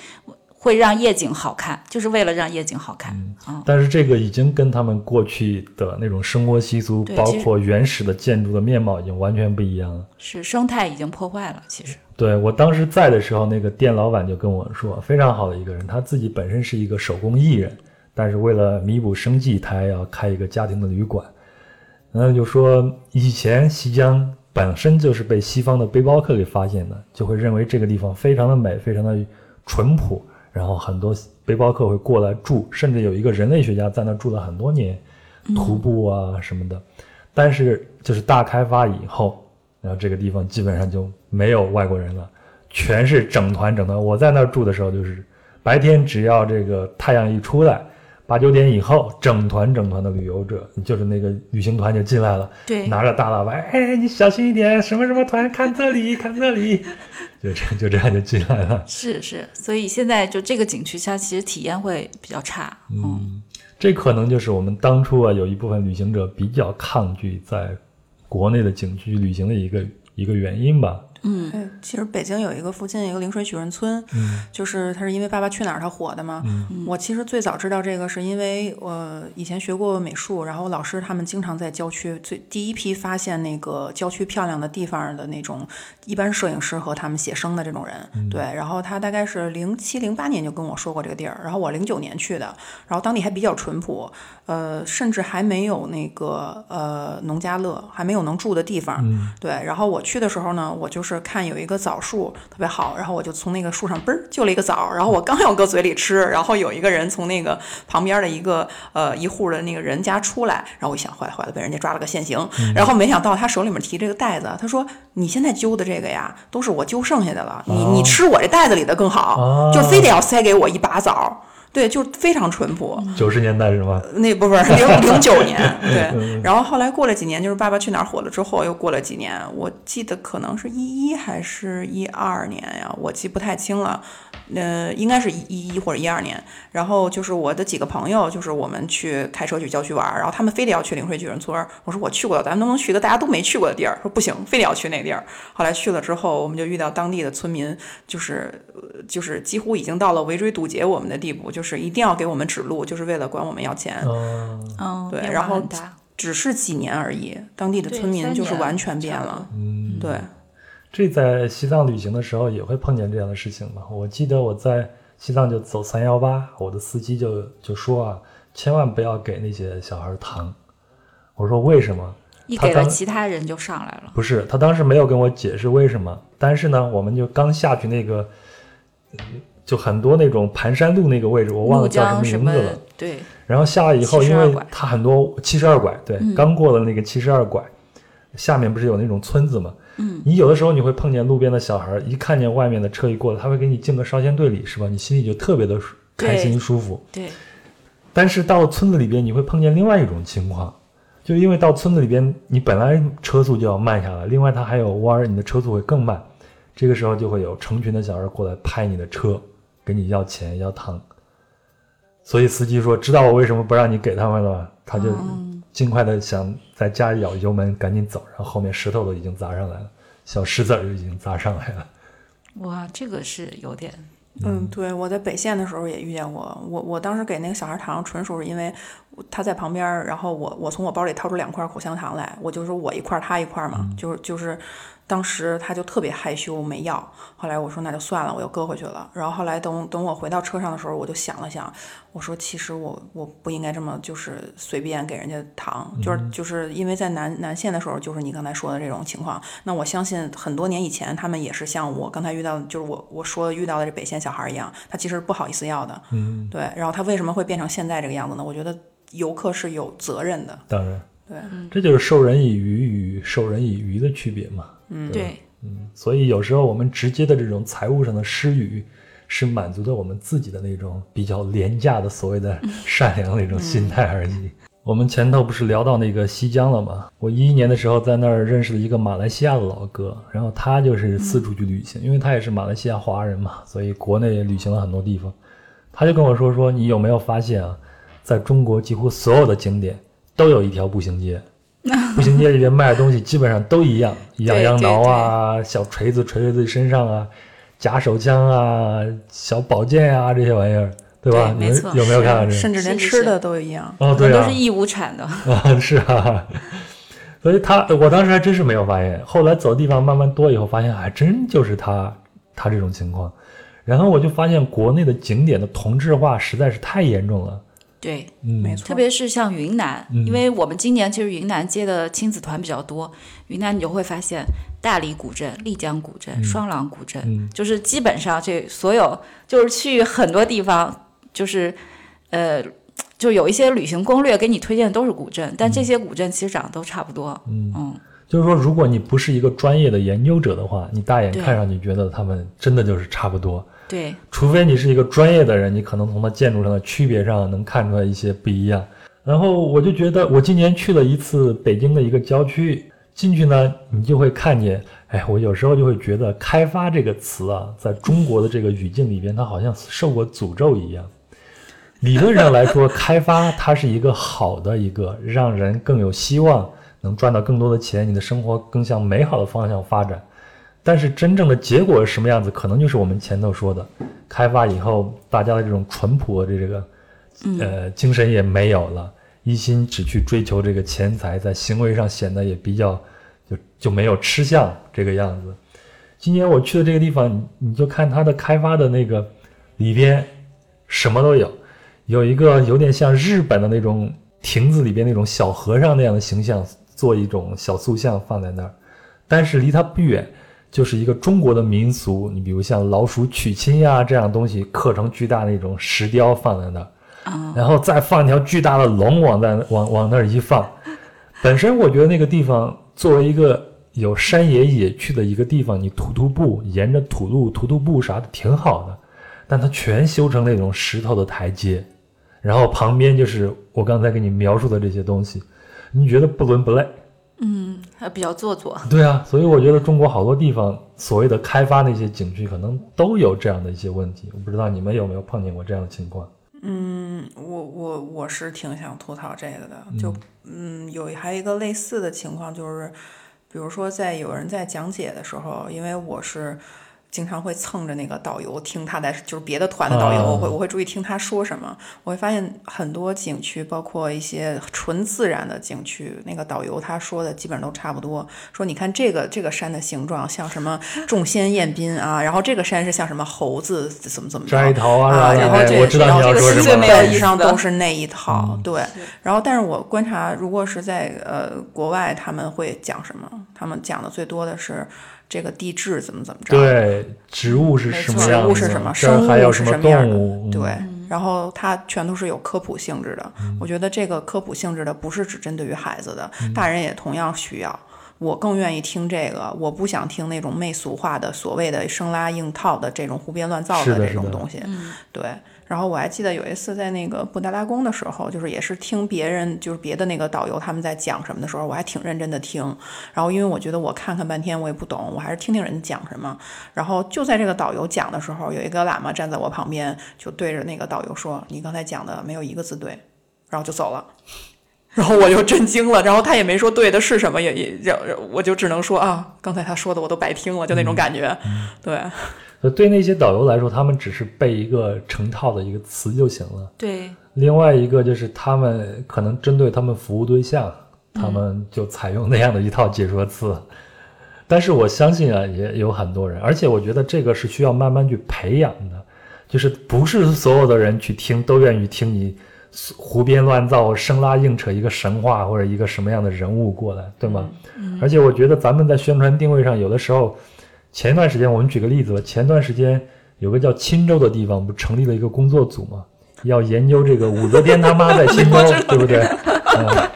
会让夜景好看，就是为了让夜景好看，嗯，但是这个已经跟他们过去的那种生活习俗，包括原始的建筑的面貌，已经完全不一样了。是生态已经破坏了，其实，对我当时在的时候，那个店老板就跟我说，非常好的一个人，他自己本身是一个手工艺人，但是为了弥补生计，他要开一个家庭的旅馆。然后就说，以前西江本身就是被西方的背包客给发现的，就会认为这个地方非常的美，非常的淳朴，然后很多背包客会过来住，甚至有一个人类学家在那住了很多年，徒步啊什么的。但是就是大开发以后，然后这个地方基本上就没有外国人了，全是整团整团。我在那儿住的时候，就是白天只要这个太阳一出来，八九点以后，整团整团的旅游者，就是那个旅行团就进来了，对，拿着大喇叭，哎，你小心一点，什么什么团，看这里，看这里，就这就这样就进来了。是是，所以现在就这个景区，它其实体验会比较差，嗯，这可能就是我们当初啊有一部分旅行者比较抗拒在国内的景区旅行的一个一个原因吧。对，其实北京有一个附近一个灵水许润村，嗯就是它是因为《爸爸去哪儿》它火的嘛。我其实最早知道这个是因为我以前学过美术，然后老师他们经常在郊区最第一批发现那个郊区漂亮的地方的那种，一般摄影师和他们写生的这种人。对，然后他大概是零七零八年就跟我说过这个地儿，然后我零九年去的，然后当地还比较淳朴，呃，甚至还没有那个呃农家乐，还没有能住的地方。对，然后我去的时候呢，我就是看有一个枣树特别好，然后我就从那个树上嘣儿就了一个枣，然后我刚要搁嘴里吃，然后有一个人从那个旁边的一个呃一户的那个人家出来，然后我一想坏了坏了，被人家抓了个现行，然后没想到他手里面提这个袋子，他说你现在揪的这个呀，都是我揪剩下的了，你你吃我这袋子里的更好，哦就非得要塞给我一把枣。对，就非常淳朴。九十年代是吗？那不不是零 零九年，对。然后后来过了几年，就是《爸爸去哪儿》火了之后，又过了几年，我记得可能是一一还是一二年呀，我记不太清了。呃，应该是一一或者一二年。然后就是我的几个朋友，就是我们去开车去郊区玩儿，然后他们非得要去灵水巨人村儿。我说我去过了，咱们能不能去个大家都没去过的地儿？说不行，非得要去那地儿。后来去了之后，我们就遇到当地的村民，就是呃就是几乎已经到了围追堵截我们的地步，就是一定要给我们指路，就是为了管我们要钱。嗯，对然后只是几年而已，当地的村民就是完全变了。嗯，对，这在西藏旅行的时候也会碰见这样的事情嘛？我记得我在西藏就走三幺八，我的司机就就说啊，千万不要给那些小孩糖。我说为什么？一给了其他人就上来了。不是，他当时没有跟我解释为什么，但是呢，我们就刚下去那个，呃就很多那种盘山路那个位置，我忘了叫什么名字了。对，然后下来以后，因为拐它很多七十二拐，对，嗯刚过了那个七十二拐，下面不是有那种村子吗？嗯，你有的时候你会碰见路边的小孩，一看见外面的车一过来，他会给你敬个烧仙对礼，是吧？你心里就特别的开心舒服。对，但是到了村子里边，你会碰见另外一种情况，就因为到村子里边，你本来车速就要慢下来，另外它还有弯儿，你的车速会更慢。这个时候就会有成群的小孩过来拍你的车，跟你要钱要糖。所以司机说：“知道我为什么不让你给他们了吗？”他就嗯尽快的想在加一脚油门，赶紧走。然后后面石头都已经砸上来了，小石子儿就已经砸上来了。哇，这个是有点，嗯，对，我在北线的时候也遇见过。我我当时给那个小孩糖，纯属是因为他在旁边，然后我我从我包里掏出两块口香糖来，我就说我一块儿他一块儿嘛，就是就是，当时他就特别害羞没要。后来我说那就算了，我又搁回去了。然后后来等等我回到车上的时候，我就想了想，我说其实我我不应该这么就是随便给人家糖，就是就是因为在南南线的时候，就是你刚才说的这种情况。那我相信很多年以前，他们也是像我刚才遇到，就是我我说遇到的这北线小孩一样，他其实不好意思要的，嗯，对。然后他为什么会变成现在这个样子呢？我觉得游客是有责任的，当然，对，这就是授人以鱼与授人以渔的区别嘛。嗯，对，所以有时候我们直接的这种财务上的施予，是满足的我们自己的那种比较廉价的所谓的 善良的那种心态而已。我们前头不是聊到那个西江了吗？我一一年的时候在那儿认识了一个马来西亚的老哥，然后他就是四处去旅行，因为他也是马来西亚华人嘛，所以国内也旅行了很多地方。他就跟我说说，你有没有发现啊，在中国几乎所有的景点都有一条步行街，步行街里边卖的东西基本上都一样，痒痒挠啊，小锤子锤在自己身上啊，假手枪啊，小宝剑啊这些玩意儿，对吧？你们对没错有没有看到这个？甚至连吃的都一样。哦，对啊都是，义乌产的。啊是啊，所以他我当时还真是没有发现，后来走的地方慢慢多以后，发现还真就是他他这种情况，然后我就发现国内的景点的同质化实在是太严重了，对，嗯，没错，特别是像云南，嗯。因为我们今年其实云南接的亲子团比较多，云南你就会发现大理古镇、丽江古镇、双廊古镇，嗯。就是基本上这所有就是去很多地方，就是呃，就有一些旅行攻略给你推荐的都是古镇，但这些古镇其实长得都差不多。嗯。嗯，就是说，如果你不是一个专业的研究者的话，你大眼看上去觉得他们真的就是差不多。对，除非你是一个专业的人，你可能从它建筑上的区别上能看出来一些不一样。然后我就觉得，我今年去了一次北京的一个郊区，进去呢，你就会看见，哎，我有时候就会觉得“开发”这个词啊，在中国的这个语境里边，它好像受过诅咒一样。理论上来说，开发它是一个好的一个让人更有希望，能赚到更多的钱，你的生活更向美好的方向发展。但是真正的结果是什么样子，可能就是我们前头说的，开发以后大家的这种淳朴的这个，呃，精神也没有了，一心只去追求这个钱财，在行为上显得也比较就就没有吃相这个样子。今年我去的这个地方，你你就看它的开发的那个里边什么都有，有一个有点像日本的那种亭子里边那种小和尚那样的形象，做一种小塑像放在那儿，但是离它不远就是一个中国的民俗，你比如像老鼠娶亲呀这样东西刻成巨大那种石雕放在那儿，啊、然后再放一条巨大的龙往在往往那儿一放，本身我觉得那个地方作为一个有山野野趣的一个地方，你徒徒步沿着土路徒徒步啥的挺好的，但它全修成那种石头的台阶，然后旁边就是我刚才给你描述的这些东西，你觉得不伦不类？嗯，还比较做作。对啊，所以我觉得中国好多地方所谓的开发那些景区，可能都有这样的一些问题。我不知道你们有没有碰见过这样的情况？嗯，我我我是挺想吐槽这个的，就嗯有还有一个类似的情况，就是比如说在有人在讲解的时候，因为我是经常会蹭着那个导游听他在，就是别的团的导游，啊我会我会注意听他说什么。我会发现很多景区，包括一些纯自然的景区，那个导游他说的基本上都差不多。说你看这个这个山的形状像什么 众仙宴宾啊，然后这个山是像什么猴子怎么怎么着摘桃啊，啊，然后这哎我知道然后这个基本上都是那一套，嗯对。然后，但是我观察，如果是在呃国外，他们会讲什么？他们讲的最多的是这个地质怎么怎么着，对，植物是什么植样植？物是什么，生物还有什么是什么样动物？的，嗯对。然后它全都是有科普性质的。嗯我觉得这个科普性质的不是只针对于孩子的，大人也同样需要。我更愿意听这个，我不想听那种媚俗化的所谓的生拉硬套的这种胡编乱造的这种是的东西。对。然后我还记得有一次在那个布达拉宫的时候，就是也是听别人就是别的那个导游他们在讲什么的时候，我还挺认真的听。然后因为我觉得我看看半天我也不懂，我还是听听人讲什么。然后就在这个导游讲的时候，有一个喇嘛站在我旁边，就对着那个导游说：“你刚才讲的没有一个字对。”然后就走了。然后我就震惊了，然后他也没说对的是什么，也也让我就只能说啊，刚才他说的我都白听了，就那种感觉。对，呃对那些导游来说，他们只是背一个成套的一个词就行了。对，另外一个就是他们可能针对他们服务对象，他们就采用那样的一套解说词。但是我相信啊，也有很多人，而且我觉得这个是需要慢慢去培养的，就是不是所有的人去听都愿意听你胡编乱造、生拉硬扯一个神话或者一个什么样的人物过来，对吗？而且我觉得咱们在宣传定位上，有的时候，前一段时间我们举个例子吧，前段时间有个叫钦州的地方，不成立了一个工作组吗？要研究这个武则天他妈在钦州，对不对？嗯，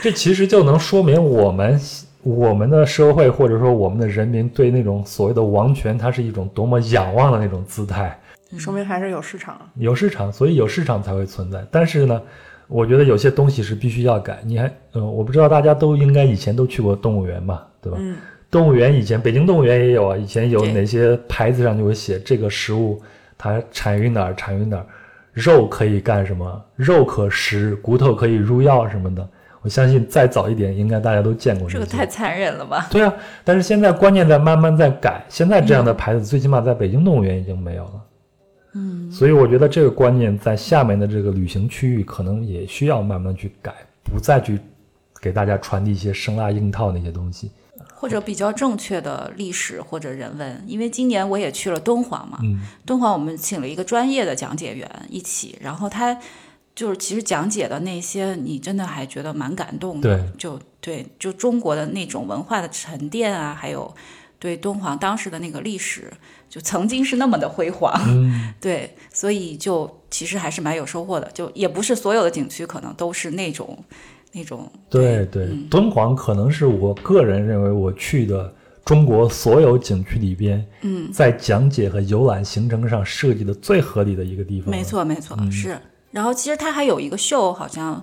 这其实就能说明我们我们的社会或者说我们的人民对那种所谓的王权，它是一种多么仰望的那种姿态。说明还是有市场。有市场，所以有市场才会存在。但是呢，我觉得有些东西是必须要改。你还，呃，我不知道大家都应该以前都去过动物园吧，对吧？嗯，动物园以前北京动物园也有啊，以前有哪些牌子上就会写这个食物它产于哪儿，产于哪儿，肉可以干什么，肉可食，骨头可以入药什么的。我相信再早一点，应该大家都见过这。个太残忍了吧？对啊，但是现在观念在慢慢在改，现在这样的牌子最起码在北京动物园已经没有了。嗯，所以我觉得这个观念在下面的这个旅行区域可能也需要慢慢去改，不再去给大家传递一些生拉硬套那些东西。或者比较正确的历史或者人文，因为今年我也去了敦煌嘛，嗯。敦煌我们请了一个专业的讲解员一起，然后他就是其实讲解的那些，你真的还觉得蛮感动的，对就对，就中国的那种文化的沉淀啊，还有对敦煌当时的那个历史，就曾经是那么的辉煌，嗯，对，所以就其实还是蛮有收获的，就也不是所有的景区可能都是那种那种对对，敦煌可能是我个人认为我去的中国所有景区里边，嗯，在讲解和游览行程上设计的最合理的一个地方。没，错，没错，嗯是。然后其实它还有一个秀，好像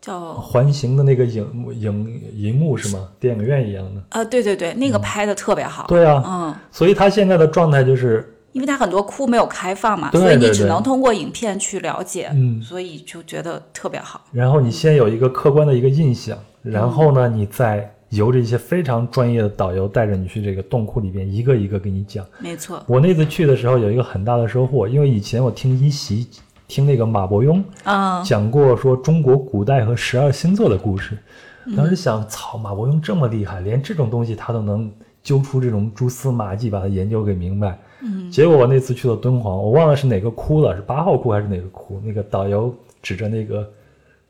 叫环形的那个影影银幕是吗？电影院一样的。啊，对对对，那个拍的特别好。嗯对啊，嗯，所以他现在的状态就是，因为它很多窟没有开放嘛，对所以你只能通过影片去了解，嗯，所以就觉得特别好。然后你先有一个客观的一个印象，然后呢，你再由着一些非常专业的导游带着你去这个洞窟里边一个一个给你讲。没错，我那次去的时候有一个很大的收获，因为以前我听一席听那个马伯庸啊，讲过说中国古代和十二星座的故事，当时想，操，马伯庸这么厉害，连这种东西他都能揪出这种蛛丝马迹，把它研究给明白。嗯，结果我那次去了敦煌，我忘了是哪个窟了，是八号窟还是哪个窟？那个导游指着那个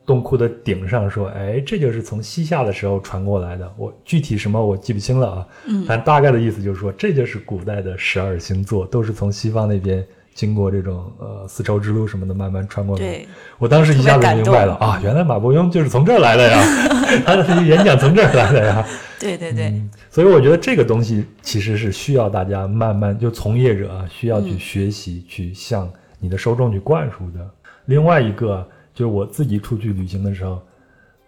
洞窟的顶上说：“哎，这就是从西夏的时候传过来的。我具体什么我记不清了啊，嗯，但大概的意思就是说，这就是古代的十二星座，都是从西方那边经过这种呃丝绸之路什么的慢慢穿过来。对，我当时一下子明白了啊，原来马伯庸就是从这儿来的呀，他的演讲从这儿来的呀。对对对，所以我觉得这个东西其实是需要大家慢慢就从业者啊，需要去学习，去向你的受众去灌输的。另外一个就是我自己出去旅行的时候，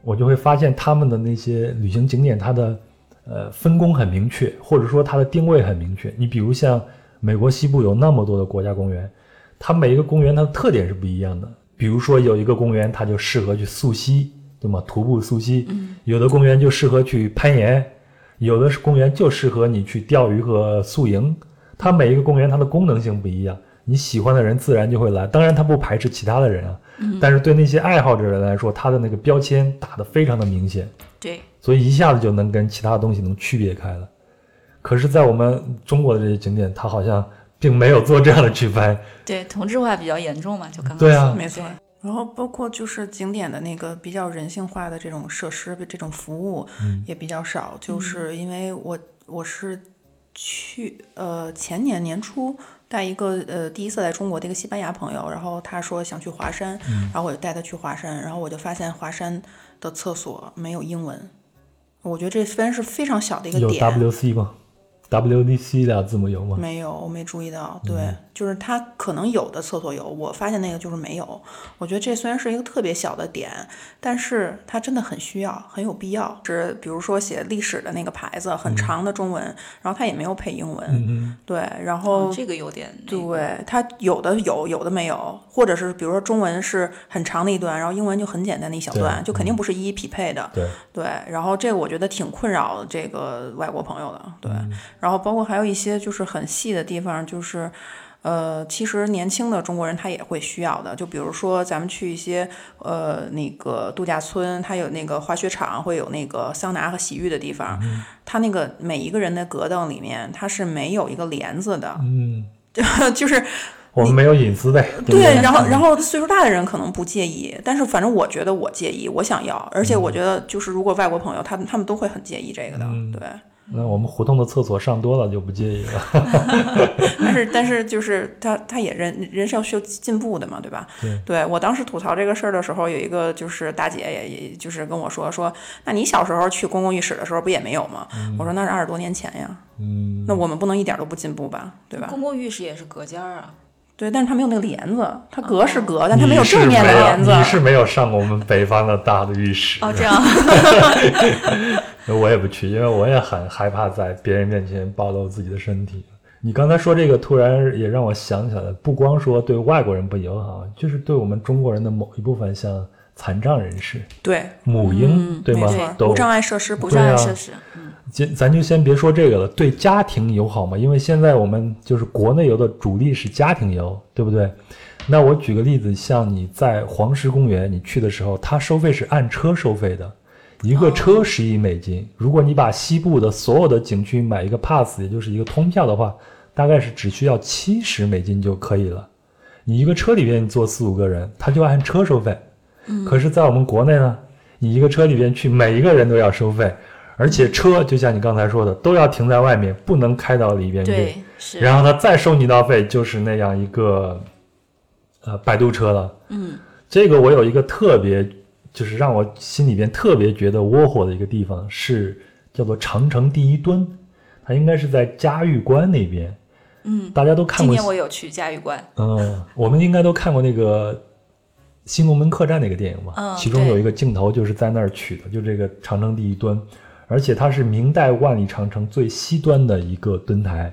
我就会发现他们的那些旅行景点，它的呃分工很明确，或者说它的定位很明确。你比如像美国西部有那么多的国家公园，它每一个公园它的特点是不一样的。比如说有一个公园，它就适合去溯溪，对吗？徒步溯溪。有的公园就适合去攀岩，有的是公园就适合你去钓鱼和宿营。它每一个公园它的功能性不一样，你喜欢的人自然就会来。当然，它不排斥其他的人啊，但是对那些爱好者人来说，它的那个标签打得非常的明显，对，所以一下子就能跟其他的东西能区别开了。可是，在我们中国的这些景点，它好像并没有做这样的区分。对，同质化比较严重嘛，就刚刚对啊。没错。然后包括就是景点的那个比较人性化的这种设施、这种服务也比较少，就是因为我我是去呃前年年初带一个呃第一次来中国的一个西班牙朋友，然后他说想去华山，然后我就带他去华山，然后我就发现华山的厕所没有英文，我觉得这虽然是非常小的一个有点，WC 吗？WDC 俩字母有吗？没有，我没注意到。对，就是它可能有的厕所有，我发现那个就是没有。我觉得这虽然是一个特别小的点，但是它真的很需要，很有必要。是比如说写历史的那个牌子，很长的中文，然后它也没有配英文。嗯对，然后哦这个有点对，它有的有，有的没有，或者是比如说中文是很长的一段，然后英文就很简单的一小段，就肯定不是一一匹配的。对，对，然后这个我觉得挺困扰这个外国朋友的，对，嗯然后包括还有一些就是很细的地方，就是。呃，其实年轻的中国人他也会需要的，就比如说咱们去一些呃那个度假村，它有那个滑雪场，会有那个桑拿和洗浴的地方，嗯它那个每一个人的隔凳里面它是没有一个帘子的，嗯，就是我们没有隐私呗。对对，然后然后岁数大的人可能不介意，但是反正我觉得我介意，我想要，而且我觉得就是如果外国朋友他们他们都会很介意这个的，对。那我们胡同的厕所上多了就不介意了。但是但是就是他他也人人是要需要进步的嘛，对吧？对我当时吐槽这个事儿的时候，有一个就是大姐也也就是跟我说说，那你小时候去公共浴室的时候不也没有吗？我说那是二十多年前呀，嗯，那我们不能一点都不进步吧，对吧？公共浴室也是隔间儿啊，对，但是它没有那个帘子，它隔是隔，但它没有正面的帘子。你是没有上过我们北方的大的浴室，哦，这样，我也不去，因为我也很害怕在别人面前暴露自己的身体。你刚才说这个，突然也让我想起来了，不光说对外国人不友好，就是对我们中国人的某一部分，像残障人士、对，母婴，对吗无障碍设施不无障碍设施，嗯，先咱就先别说这个了，对家庭友好嘛，因为现在我们就是国内游的主力是家庭游，对不对？那我举个例子，像你在黄石公园，你去的时候，它收费是按车收费的，一个车十一美金。如果你把西部的所有的景区买一个 pass，也就是一个通票的话，大概是只需要七十美金就可以了。你一个车里边你坐四五个人，他就按车收费。可是，在我们国内呢，你一个车里边去，每一个人都要收费，而且车就像你刚才说的，都要停在外面，不能开到里边去。对，是，然后他再收你一道费，就是那样一个呃摆渡车了。嗯，这个我有一个特别，就是让我心里边特别觉得窝火的一个地方，是叫做长城第一墩，它应该是在嘉峪关那边。嗯，大家都看过今年我有去嘉峪关，嗯，我们应该都看过那个《新龙门客栈》那个电影嘛？嗯其中有一个镜头就是在那儿取的，就这个长城第一墩，而且它是明代万里长城最西端的一个墩台。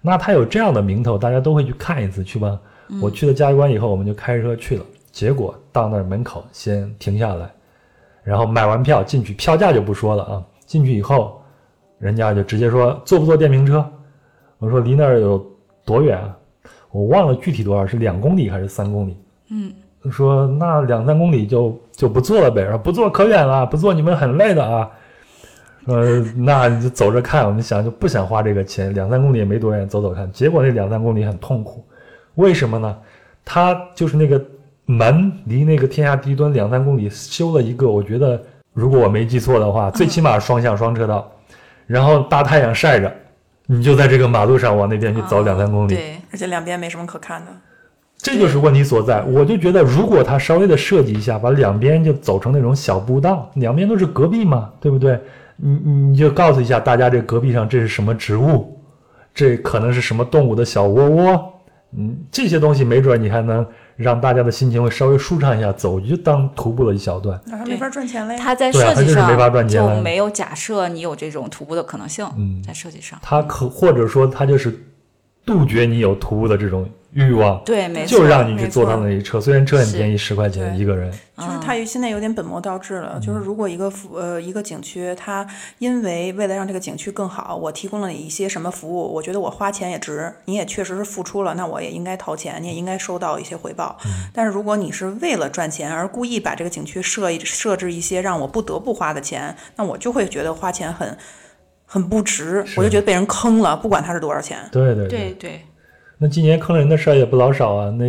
那它有这样的名头，大家都会去看一次，去吧。我去了嘉峪关以后，我们就开车去了。结果到那儿门口先停下来，然后买完票进去，票价就不说了啊。进去以后，人家就直接说坐不坐电瓶车？我说离那儿有多远啊？我忘了具体多少，是两公里还是三公里？嗯，说那两三公里就就不坐了呗，说不坐可远了，不坐你们很累的啊。呃，那你就走着看，我们想就不想花这个钱，两三公里也没多远，走走看。结果那两三公里很痛苦，为什么呢？它就是那个门离那个天下第一墩两三公里修了一个，我觉得如果我没记错的话，最起码双向双车道，然后大太阳晒着，你就在这个马路上往那边去走两三公里。对，而且两边没什么可看的。这就是问题所在。我就觉得，如果他稍微的设计一下，把两边就走成那种小步道，两边都是隔壁嘛，对不对？你你你就告诉一下大家，这隔壁上这是什么植物，这可能是什么动物的小窝窝，嗯，这些东西没准你还能让大家的心情会稍微舒畅一下，走就当徒步了一小段。那还没法赚钱嘞。他在设计它就是没法赚上钱了就没有假设你有这种徒步的可能性，嗯在设计上，他可或者说他就是杜绝你有徒步的这种欲望，对，没错，就让你去坐他错那一车，虽然车很便宜，十块钱一个人，就是他现在有点本末倒置了。就是如果一个服呃一个景区，它因为为了让这个景区更好，我提供了你一些什么服务，我觉得我花钱也值，你也确实是付出了，那我也应该掏钱，你也应该收到一些回报。但是如果你是为了赚钱而故意把这个景区设一设置一些让我不得不花的钱，那我就会觉得花钱很很不值，我就觉得被人坑了，不管它是多少钱。对对。对对那今年坑人的事儿也不老少啊。那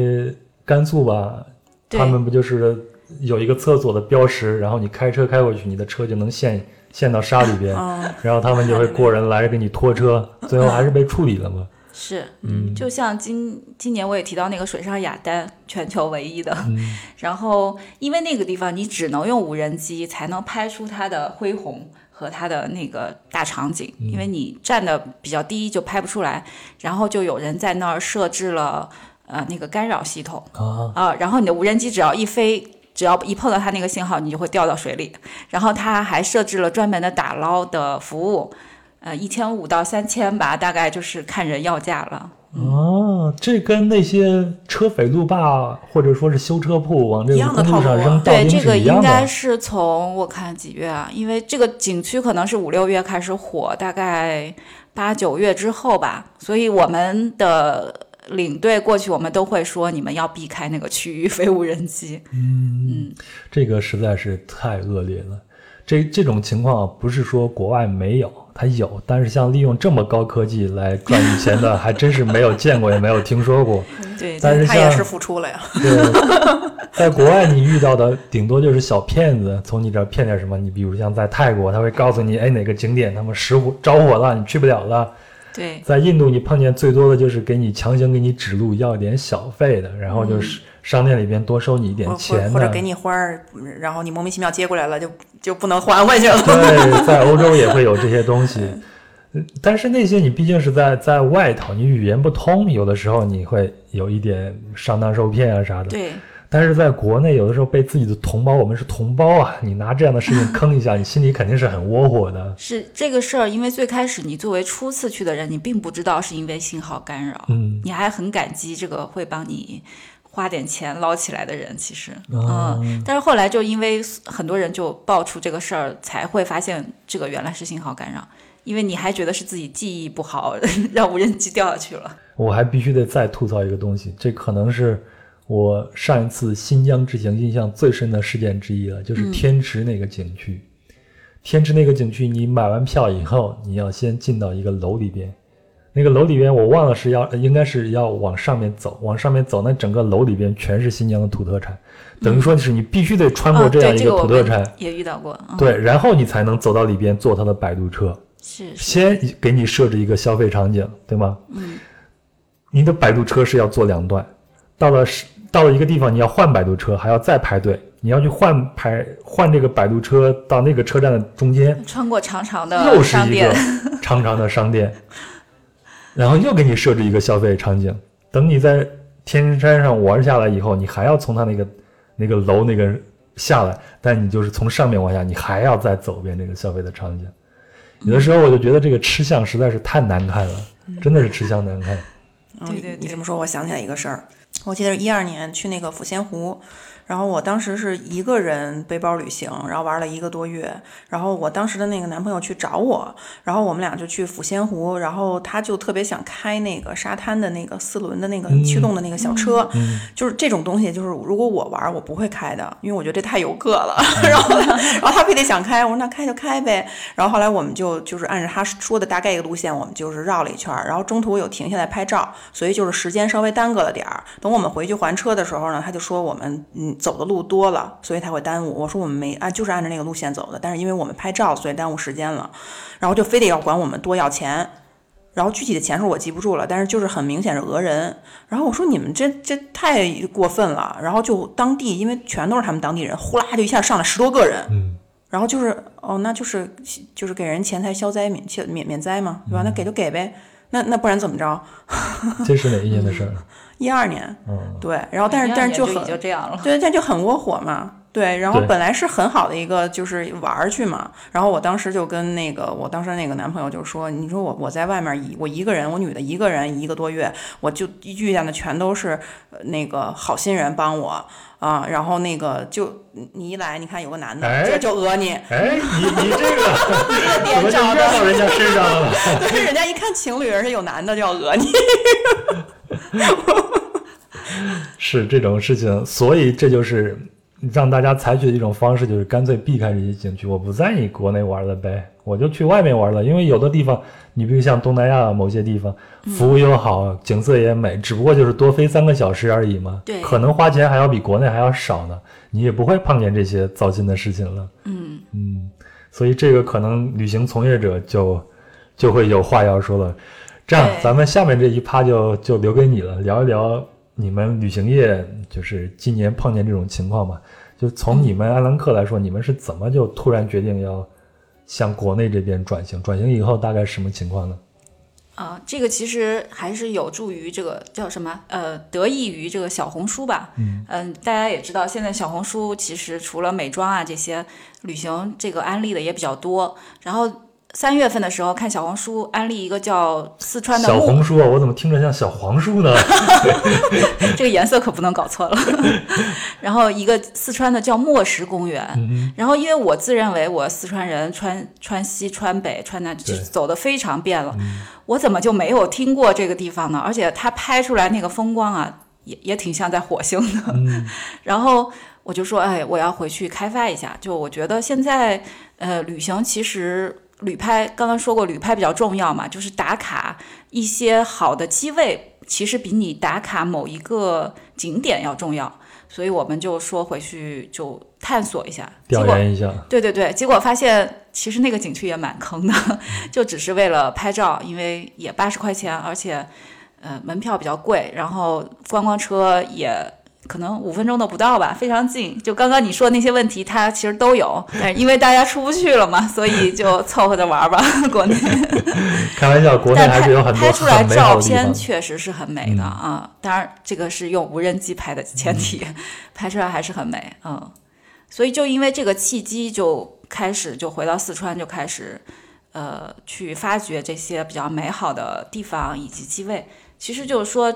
甘肃吧，他们不就是有一个厕所的标识，然后你开车开过去，你的车就能陷陷到沙里边，嗯，然后他们就会过人来给你拖车，最后还是被处理了嘛。是，嗯，就像今今年我也提到那个水上雅丹，全球唯一的，嗯。然后因为那个地方你只能用无人机才能拍出它的恢宏和它的那个大场景，因为你站的比较低就拍不出来，然后就有人在那儿设置了呃那个干扰系统。啊，啊、然后你的无人机只要一飞。只要一碰到它那个信号，你就会掉到水里。然后它还设置了专门的打捞的服务，呃，一千五到三千吧，大概就是看人要价了。哦，这跟那些车匪路霸或者说是修车铺往这个一样的公路上套路啊对，这个应该。是从我看几月啊？因为这个景区可能是五六月开始火，大概八九月之后吧，所以我们的领队过去，我们都会说你们要避开那个区域 飞无人机。嗯这个实在是太恶劣了。这这种情况不是说国外没有，它有，但是像利用这么高科技来赚你钱的，还真是没有见过，也没有听说过。对，但是像他也是付出了呀。对，在国外你遇到的顶多就是小骗子，从你这儿骗点什么。你比如像在泰国，他会告诉你，哎，哪个景点他们失火着火了，你去不了了。对，在印度，你碰见最多的就是给你强行给你指路，要点小费的，然后就是商店里边多收你一点钱的。或或者给你花儿，嗯然后你莫名其妙接过来了，就就不能还回去了。对，在欧洲也会有这些东西，呃但是那些你毕竟是在在外头，你语言不通，有的时候你会有一点上当受骗啊啥的。对，但是在国内，有的时候被自己的同胞，我们是同胞啊，你拿这样的事情 坑一下，你心里肯定是很窝火的。是这个事儿，因为最开始你作为初次去的人，你并不知道是因为信号干扰，嗯，你还很感激这个会帮你花点钱捞起来的人，其实，哦嗯，但是后来就因为很多人就爆出这个事儿，才会发现这个原来是信号干扰，因为你还觉得是自己记忆不好，让无人机掉下去了。我还必须得再吐槽一个东西，这可能是我上一次新疆之行印象最深的事件之一了，就是天池那个景区。天池那个景区，你买完票以后，你要先进到一个楼里边，那个楼里边我忘了是要应该是要往上面走，往上面走，那整个楼里边全是新疆的土特产，等于说是你必须得穿过这样一个土特产，也遇到过，嗯、对，然后你才能走到里边坐他的摆渡车。是是，先给你设置一个消费场景，对吗？嗯，你的摆渡车是要坐两段，到了是到了一个地方，你要换摆渡车，还要再排队，你要去换排换这个摆渡车到那个车站的中间，穿过长长的又是一个，长长的商店，然后又给你设置一个消费场景。等你在天山上玩下来以后，你还要从他那个那个楼那个下来，但你就是从上面往下，你还要再走遍这个消费的场景。有的时候我就觉得这个吃相实在是太难看了，真的是吃相难看。嗯对对对你这么说，我想起来一个事儿，我记得是一二年去那个抚仙湖，然后我当时是一个人背包旅行，然后玩了一个多月，然后我当时的那个男朋友去找我，然后我们俩就去抚仙湖，然后他就特别想开那个沙滩的那个四轮的那个驱动的那个小车，就是这种东西，就是如果我玩，我不会开的，因为我觉得这太有个了。然后，然后他非得想开，我说那开就开呗。然后后来我们就就是按照他说的大概一个路线，我们就是绕了一圈儿，然后中途有停下来拍照，所以就是时间稍微耽搁了点儿。等我们回去还车的时候呢，他就说我们嗯走的路多了，所以他会耽误。我说我们没按就是按照那个路线走的，但是因为我们拍照，所以耽误时间了。然后就非得要管我们多要钱。然后具体的钱数我记不住了，但是就是很明显是讹人。然后我说你们这这太过分了。然后就当地因为全都是他们当地人，呼啦就一下上来十多个人。嗯，然后就是哦，那就是就是给人钱财消灾免免免灾嘛，对吧？那给就给呗。那那不然怎么着？这是哪一年的事儿？一二年，嗯，对。然后但是但是就很已经这样了。对，但就很窝火嘛。对，然后本来是很好的一个就是玩儿去嘛，然后我当时就跟那个我当时那个男朋友就说，你说我我在外面一我一个人，我女的一个人一个多月，我就遇见的全都是呃那个好心人帮我啊，然后那个就你一来，你看有个男的，哎这就讹你，哎，你你这个怎点么就着的，怨到人家身上了？对，人家一看情侣，而且有男的就要讹你，是这种事情，所以这就是让大家采取的一种方式，就是干脆避开这些景区，我不在你国内玩了呗，我就去外面玩了。因为有的地方，你比如像东南亚某些地方，服务又好，景色也美，只不过就是多飞三个小时而已嘛。对可能花钱还要比国内还要少呢，你也不会碰见这些糟心的事情了。嗯嗯，所以这个可能旅行从业者就就会有话要说了。这样，咱们下面这一趴就就留给你了，聊一聊你们旅行业就是今年碰见这种情况吧。就从你们安兰克来说，你们是怎么就突然决定要向国内这边转型？转型以后大概什么情况呢？啊、这个其实还是有助于这个叫什么呃，得益于这个小红书吧。嗯大家也知道，现在小红书其实除了美妆啊这些旅行这个安利的也比较多。然后三月份的时候看小红书安利一个叫四川的小红书啊，我怎么听着像小黄书呢？这个颜色可不能搞错了。然后一个四川的叫墨石公园，嗯然后因为我自认为我四川人川川西川北川南走的非常遍了，我怎么就没有听过这个地方呢？而且它拍出来那个风光啊，也也挺像在火星的。嗯 然后我就说，哎，我要回去开发一下。就我觉得现在呃，旅行其实。旅拍刚刚说过，旅拍比较重要嘛，就是打卡一些好的机位，其实比你打卡某一个景点要重要。所以我们就说回去就探索一下，调研一下，对对对，结果发现其实那个景区也蛮坑的，就只是为了拍照，因为也八十块钱，而且呃门票比较贵，然后观光车也可能五分钟都不到吧，非常近。就刚刚你说的那些问题，它其实都有，但因为大家出不去了嘛，所以就凑合着玩吧，国内。开玩笑，国内还是有很多拍出来照片。确实是很美的啊、当然这个是用无人机拍的前提，拍出来还是很美，嗯。所以就因为这个契机，就开始就回到四川，就开始呃去发掘这些比较美好的地方以及机位。其实就是说，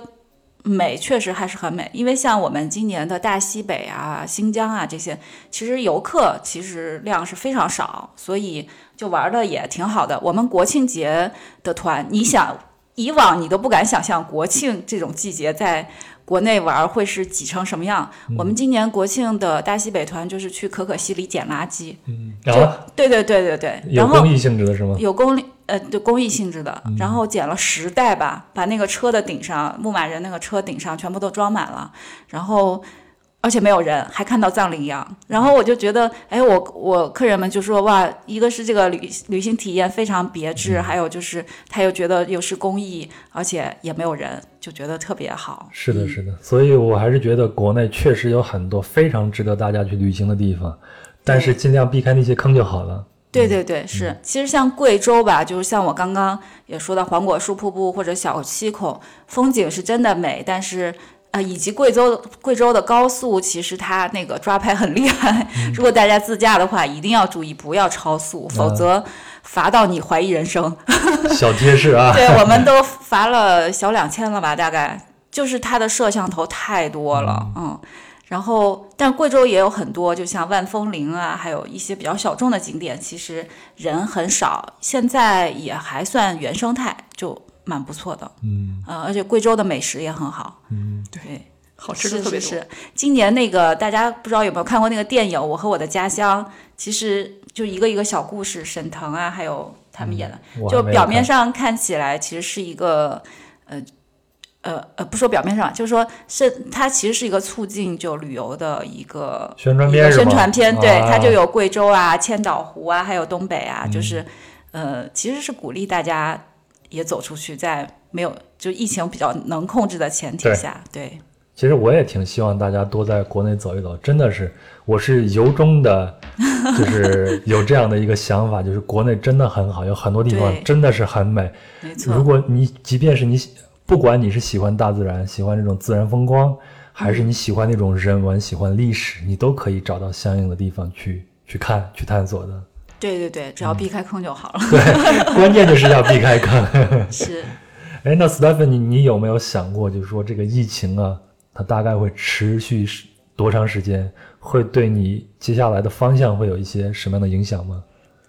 美确实还是很美，因为像我们今年的大西北啊、新疆啊这些，其实游客其实量是非常少，所以就玩的也挺好的。我们国庆节的团，你想以往你都不敢想象国庆这种季节在国内玩会是挤成什么样。我们今年国庆的大西北团就是去可可西里捡垃圾，嗯，然后，对对对对对，然后有公益性质的是吗？有公益呃就公益性质的，然后捡了十袋吧，把那个车的顶上牧马人那个车顶上全部都装满了，然后而且没有人，还看到藏羚羊，然后我就觉得，哎，我我客人们就说哇，一个是这个旅旅行体验非常别致，还有就是他又觉得又是公益，而且也没有人，就觉得特别好。是的，是的，所以我还是觉得国内确实有很多非常值得大家去旅行的地方，但是尽量避开那些坑就好了。对对对，是。其实像贵州吧，就是像我刚刚也说到黄果树瀑布或者小七孔，风景是真的美，但是啊，以及贵州贵州的高速，其实它那个抓拍很厉害。如果大家自驾的话，一定要注意不要超速，否则罚到你怀疑人生。小贴士啊，对，我们都罚了小两千了吧，大概就是它的摄像头太多了，嗯。然后，但贵州也有很多，就像万峰林啊，还有一些比较小众的景点，其实人很少，现在也还算原生态，就蛮不错的。嗯，呃，而且贵州的美食也很好。嗯，对，好吃的特别多。是是。今年那个大家不知道有没有看过那个电影《我和我的家乡》，其实就一个一个小故事，沈腾啊，还有他们演的，就表面上看起来其实是一个，呃，呃呃，不说表面上，就是说是它其实是一个促进就旅游的一个宣传片宣传片，对，啊它就有贵州啊、千岛湖啊，还有东北啊，就是呃，其实是鼓励大家也走出去，在没有就疫情比较能控制的前提下，对其实我也挺希望大家多在国内走一走，真的是，我是由衷的，就是 有这样的一个想法，就是国内真的很好，有很多地方真的是很美。没错如，果你即便是你喜，不管你是喜欢大自然，喜欢这种自然风光，还是你喜欢那种人文、喜欢历史，你都可以找到相应的地方去去看、去探索的。对对对，只要避开坑就好了。对，关键就是要避开坑。是，哎，那 Stephen，你你有没有想过，就是说这个疫情啊，它大概会持续多长时间？会对你接下来的方向会有一些什么样的影响吗？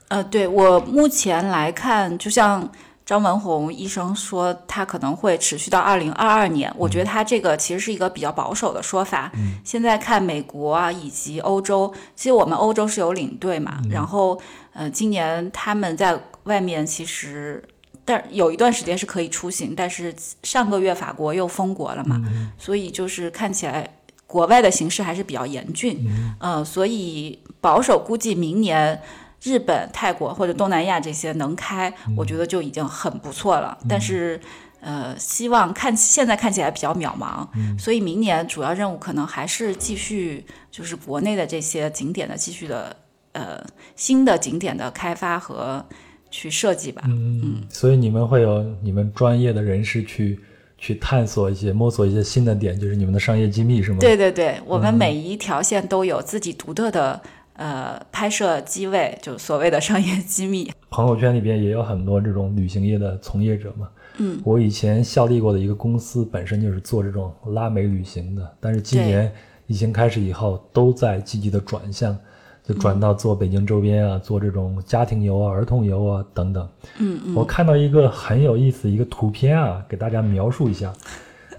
呃，对我目前来看，就像张文宏医生说，他可能会持续到二零二二年。我觉得他这个其实是一个比较保守的说法。嗯现在看美国啊，以及欧洲，其实我们欧洲是有领队嘛，然后呃，今年他们在外面其实。但有一段时间是可以出行，但是上个月法国又封国了嘛，所以就是看起来国外的形势还是比较严峻，呃，所以保守估计明年日本、泰国或者东南亚这些能开，我觉得就已经很不错了。但是，呃，希望看现在看起来比较渺茫，所以明年主要任务可能还是继续就是国内的这些景点的继续的呃新的景点的开发和去设计吧。嗯，所以你们会有你们专业的人士去去探索一些、摸索一些新的点，就是你们的商业机密是吗？对对对，我们每一条线都有自己独特的呃拍摄机位，就所谓的商业机密。朋友圈里边也有很多这种旅行业的从业者嘛。嗯，我以前效力过的一个公司本身就是做这种拉美旅行的，但是今年疫情开始以后，都在积极的转向，就转到做北京周边啊，做这种家庭游啊、儿童游啊等等。嗯嗯，我看到一个很有意思的一个图片啊，给大家描述一下。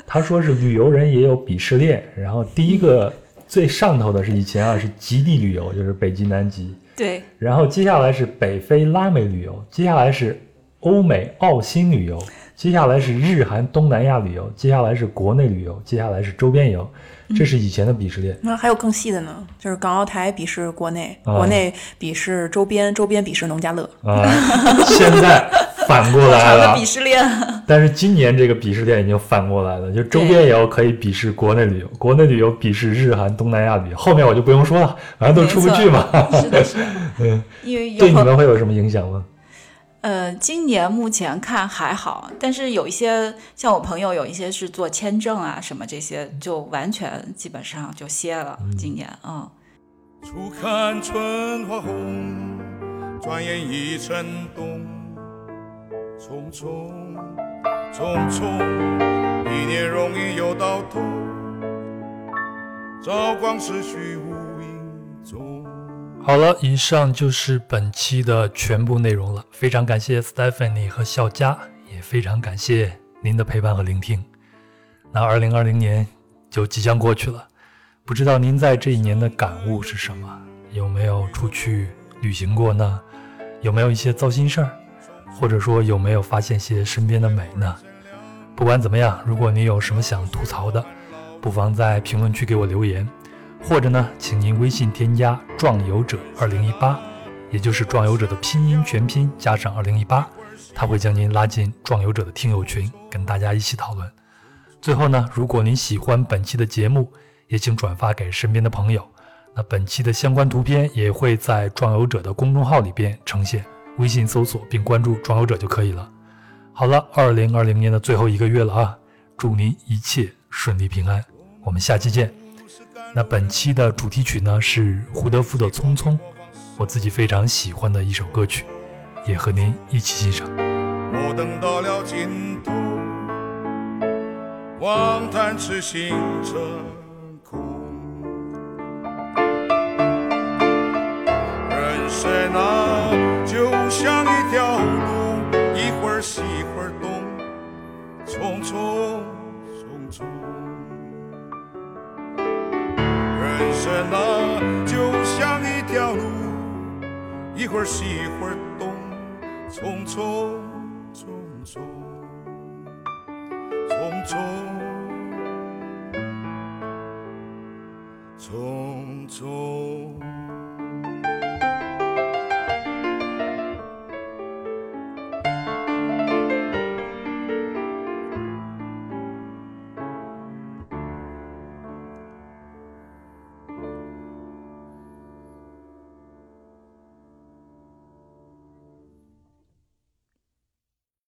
他说是旅游人也有鄙视链，然后第一个最上头的是以前啊是极地旅游，就是北极、南极，对，然后接下来是北非、拉美旅游，接下来是欧美、澳新旅游，接下来是日韩、东南亚旅游，接下来是国内旅游，接下来是周边游，这是以前的鄙视链。那还有更细的呢，就是港澳台鄙视国内，啊。国内鄙视周边，周边鄙视农家乐。啊，现在反过来了鄙，视链。但是今年这个鄙视链已经反过来了，就周边游可以鄙视国内旅游，国内旅游鄙视日韩、东南亚旅游，后面我就不用说了，反正都出不去嘛。是的，是的，嗯，因为对你们会有什么影响吗？呃，今年目前看还好，但是有一些像我朋友有一些是做签证啊什么这些，就完全基本上就歇了。今年，啊，初看春花红，转眼已成冬。匆匆匆匆，一年容易又到头，朝光逝去无影踪。好了，以上就是本期的全部内容了。非常感谢 Stephanie 和笑佳，也非常感谢您的陪伴和聆听。那二零二零年就即将过去了，不知道您在这一年的感悟是什么？有没有出去旅行过呢？有没有一些糟心事儿？或者说有没有发现些身边的美呢？不管怎么样，如果你有什么想吐槽的，不妨在评论区给我留言。或者呢，请您微信添加“壮游者二零一八”，也就是“壮游者”的拼音全拼加上二零一八，他会将您拉进“壮游者”的听友群，跟大家一起讨论。最后呢，如果您喜欢本期的节目，也请转发给身边的朋友。那本期的相关图片也会在“壮游者”的公众号里边呈现，微信搜索并关注“壮游者”就可以了。好了，二零二零年的最后一个月了啊，祝您一切顺利平安，我们下期见。那本期的主题曲呢是胡德夫的《匆匆》，我自己非常喜欢的一首歌曲，也和您一起欣赏。我等到了尽头，望叹痴心成空。人生啊，匆匆匆匆。人生啊，就像一条路，一会儿西一会儿东，匆匆匆匆匆匆匆匆。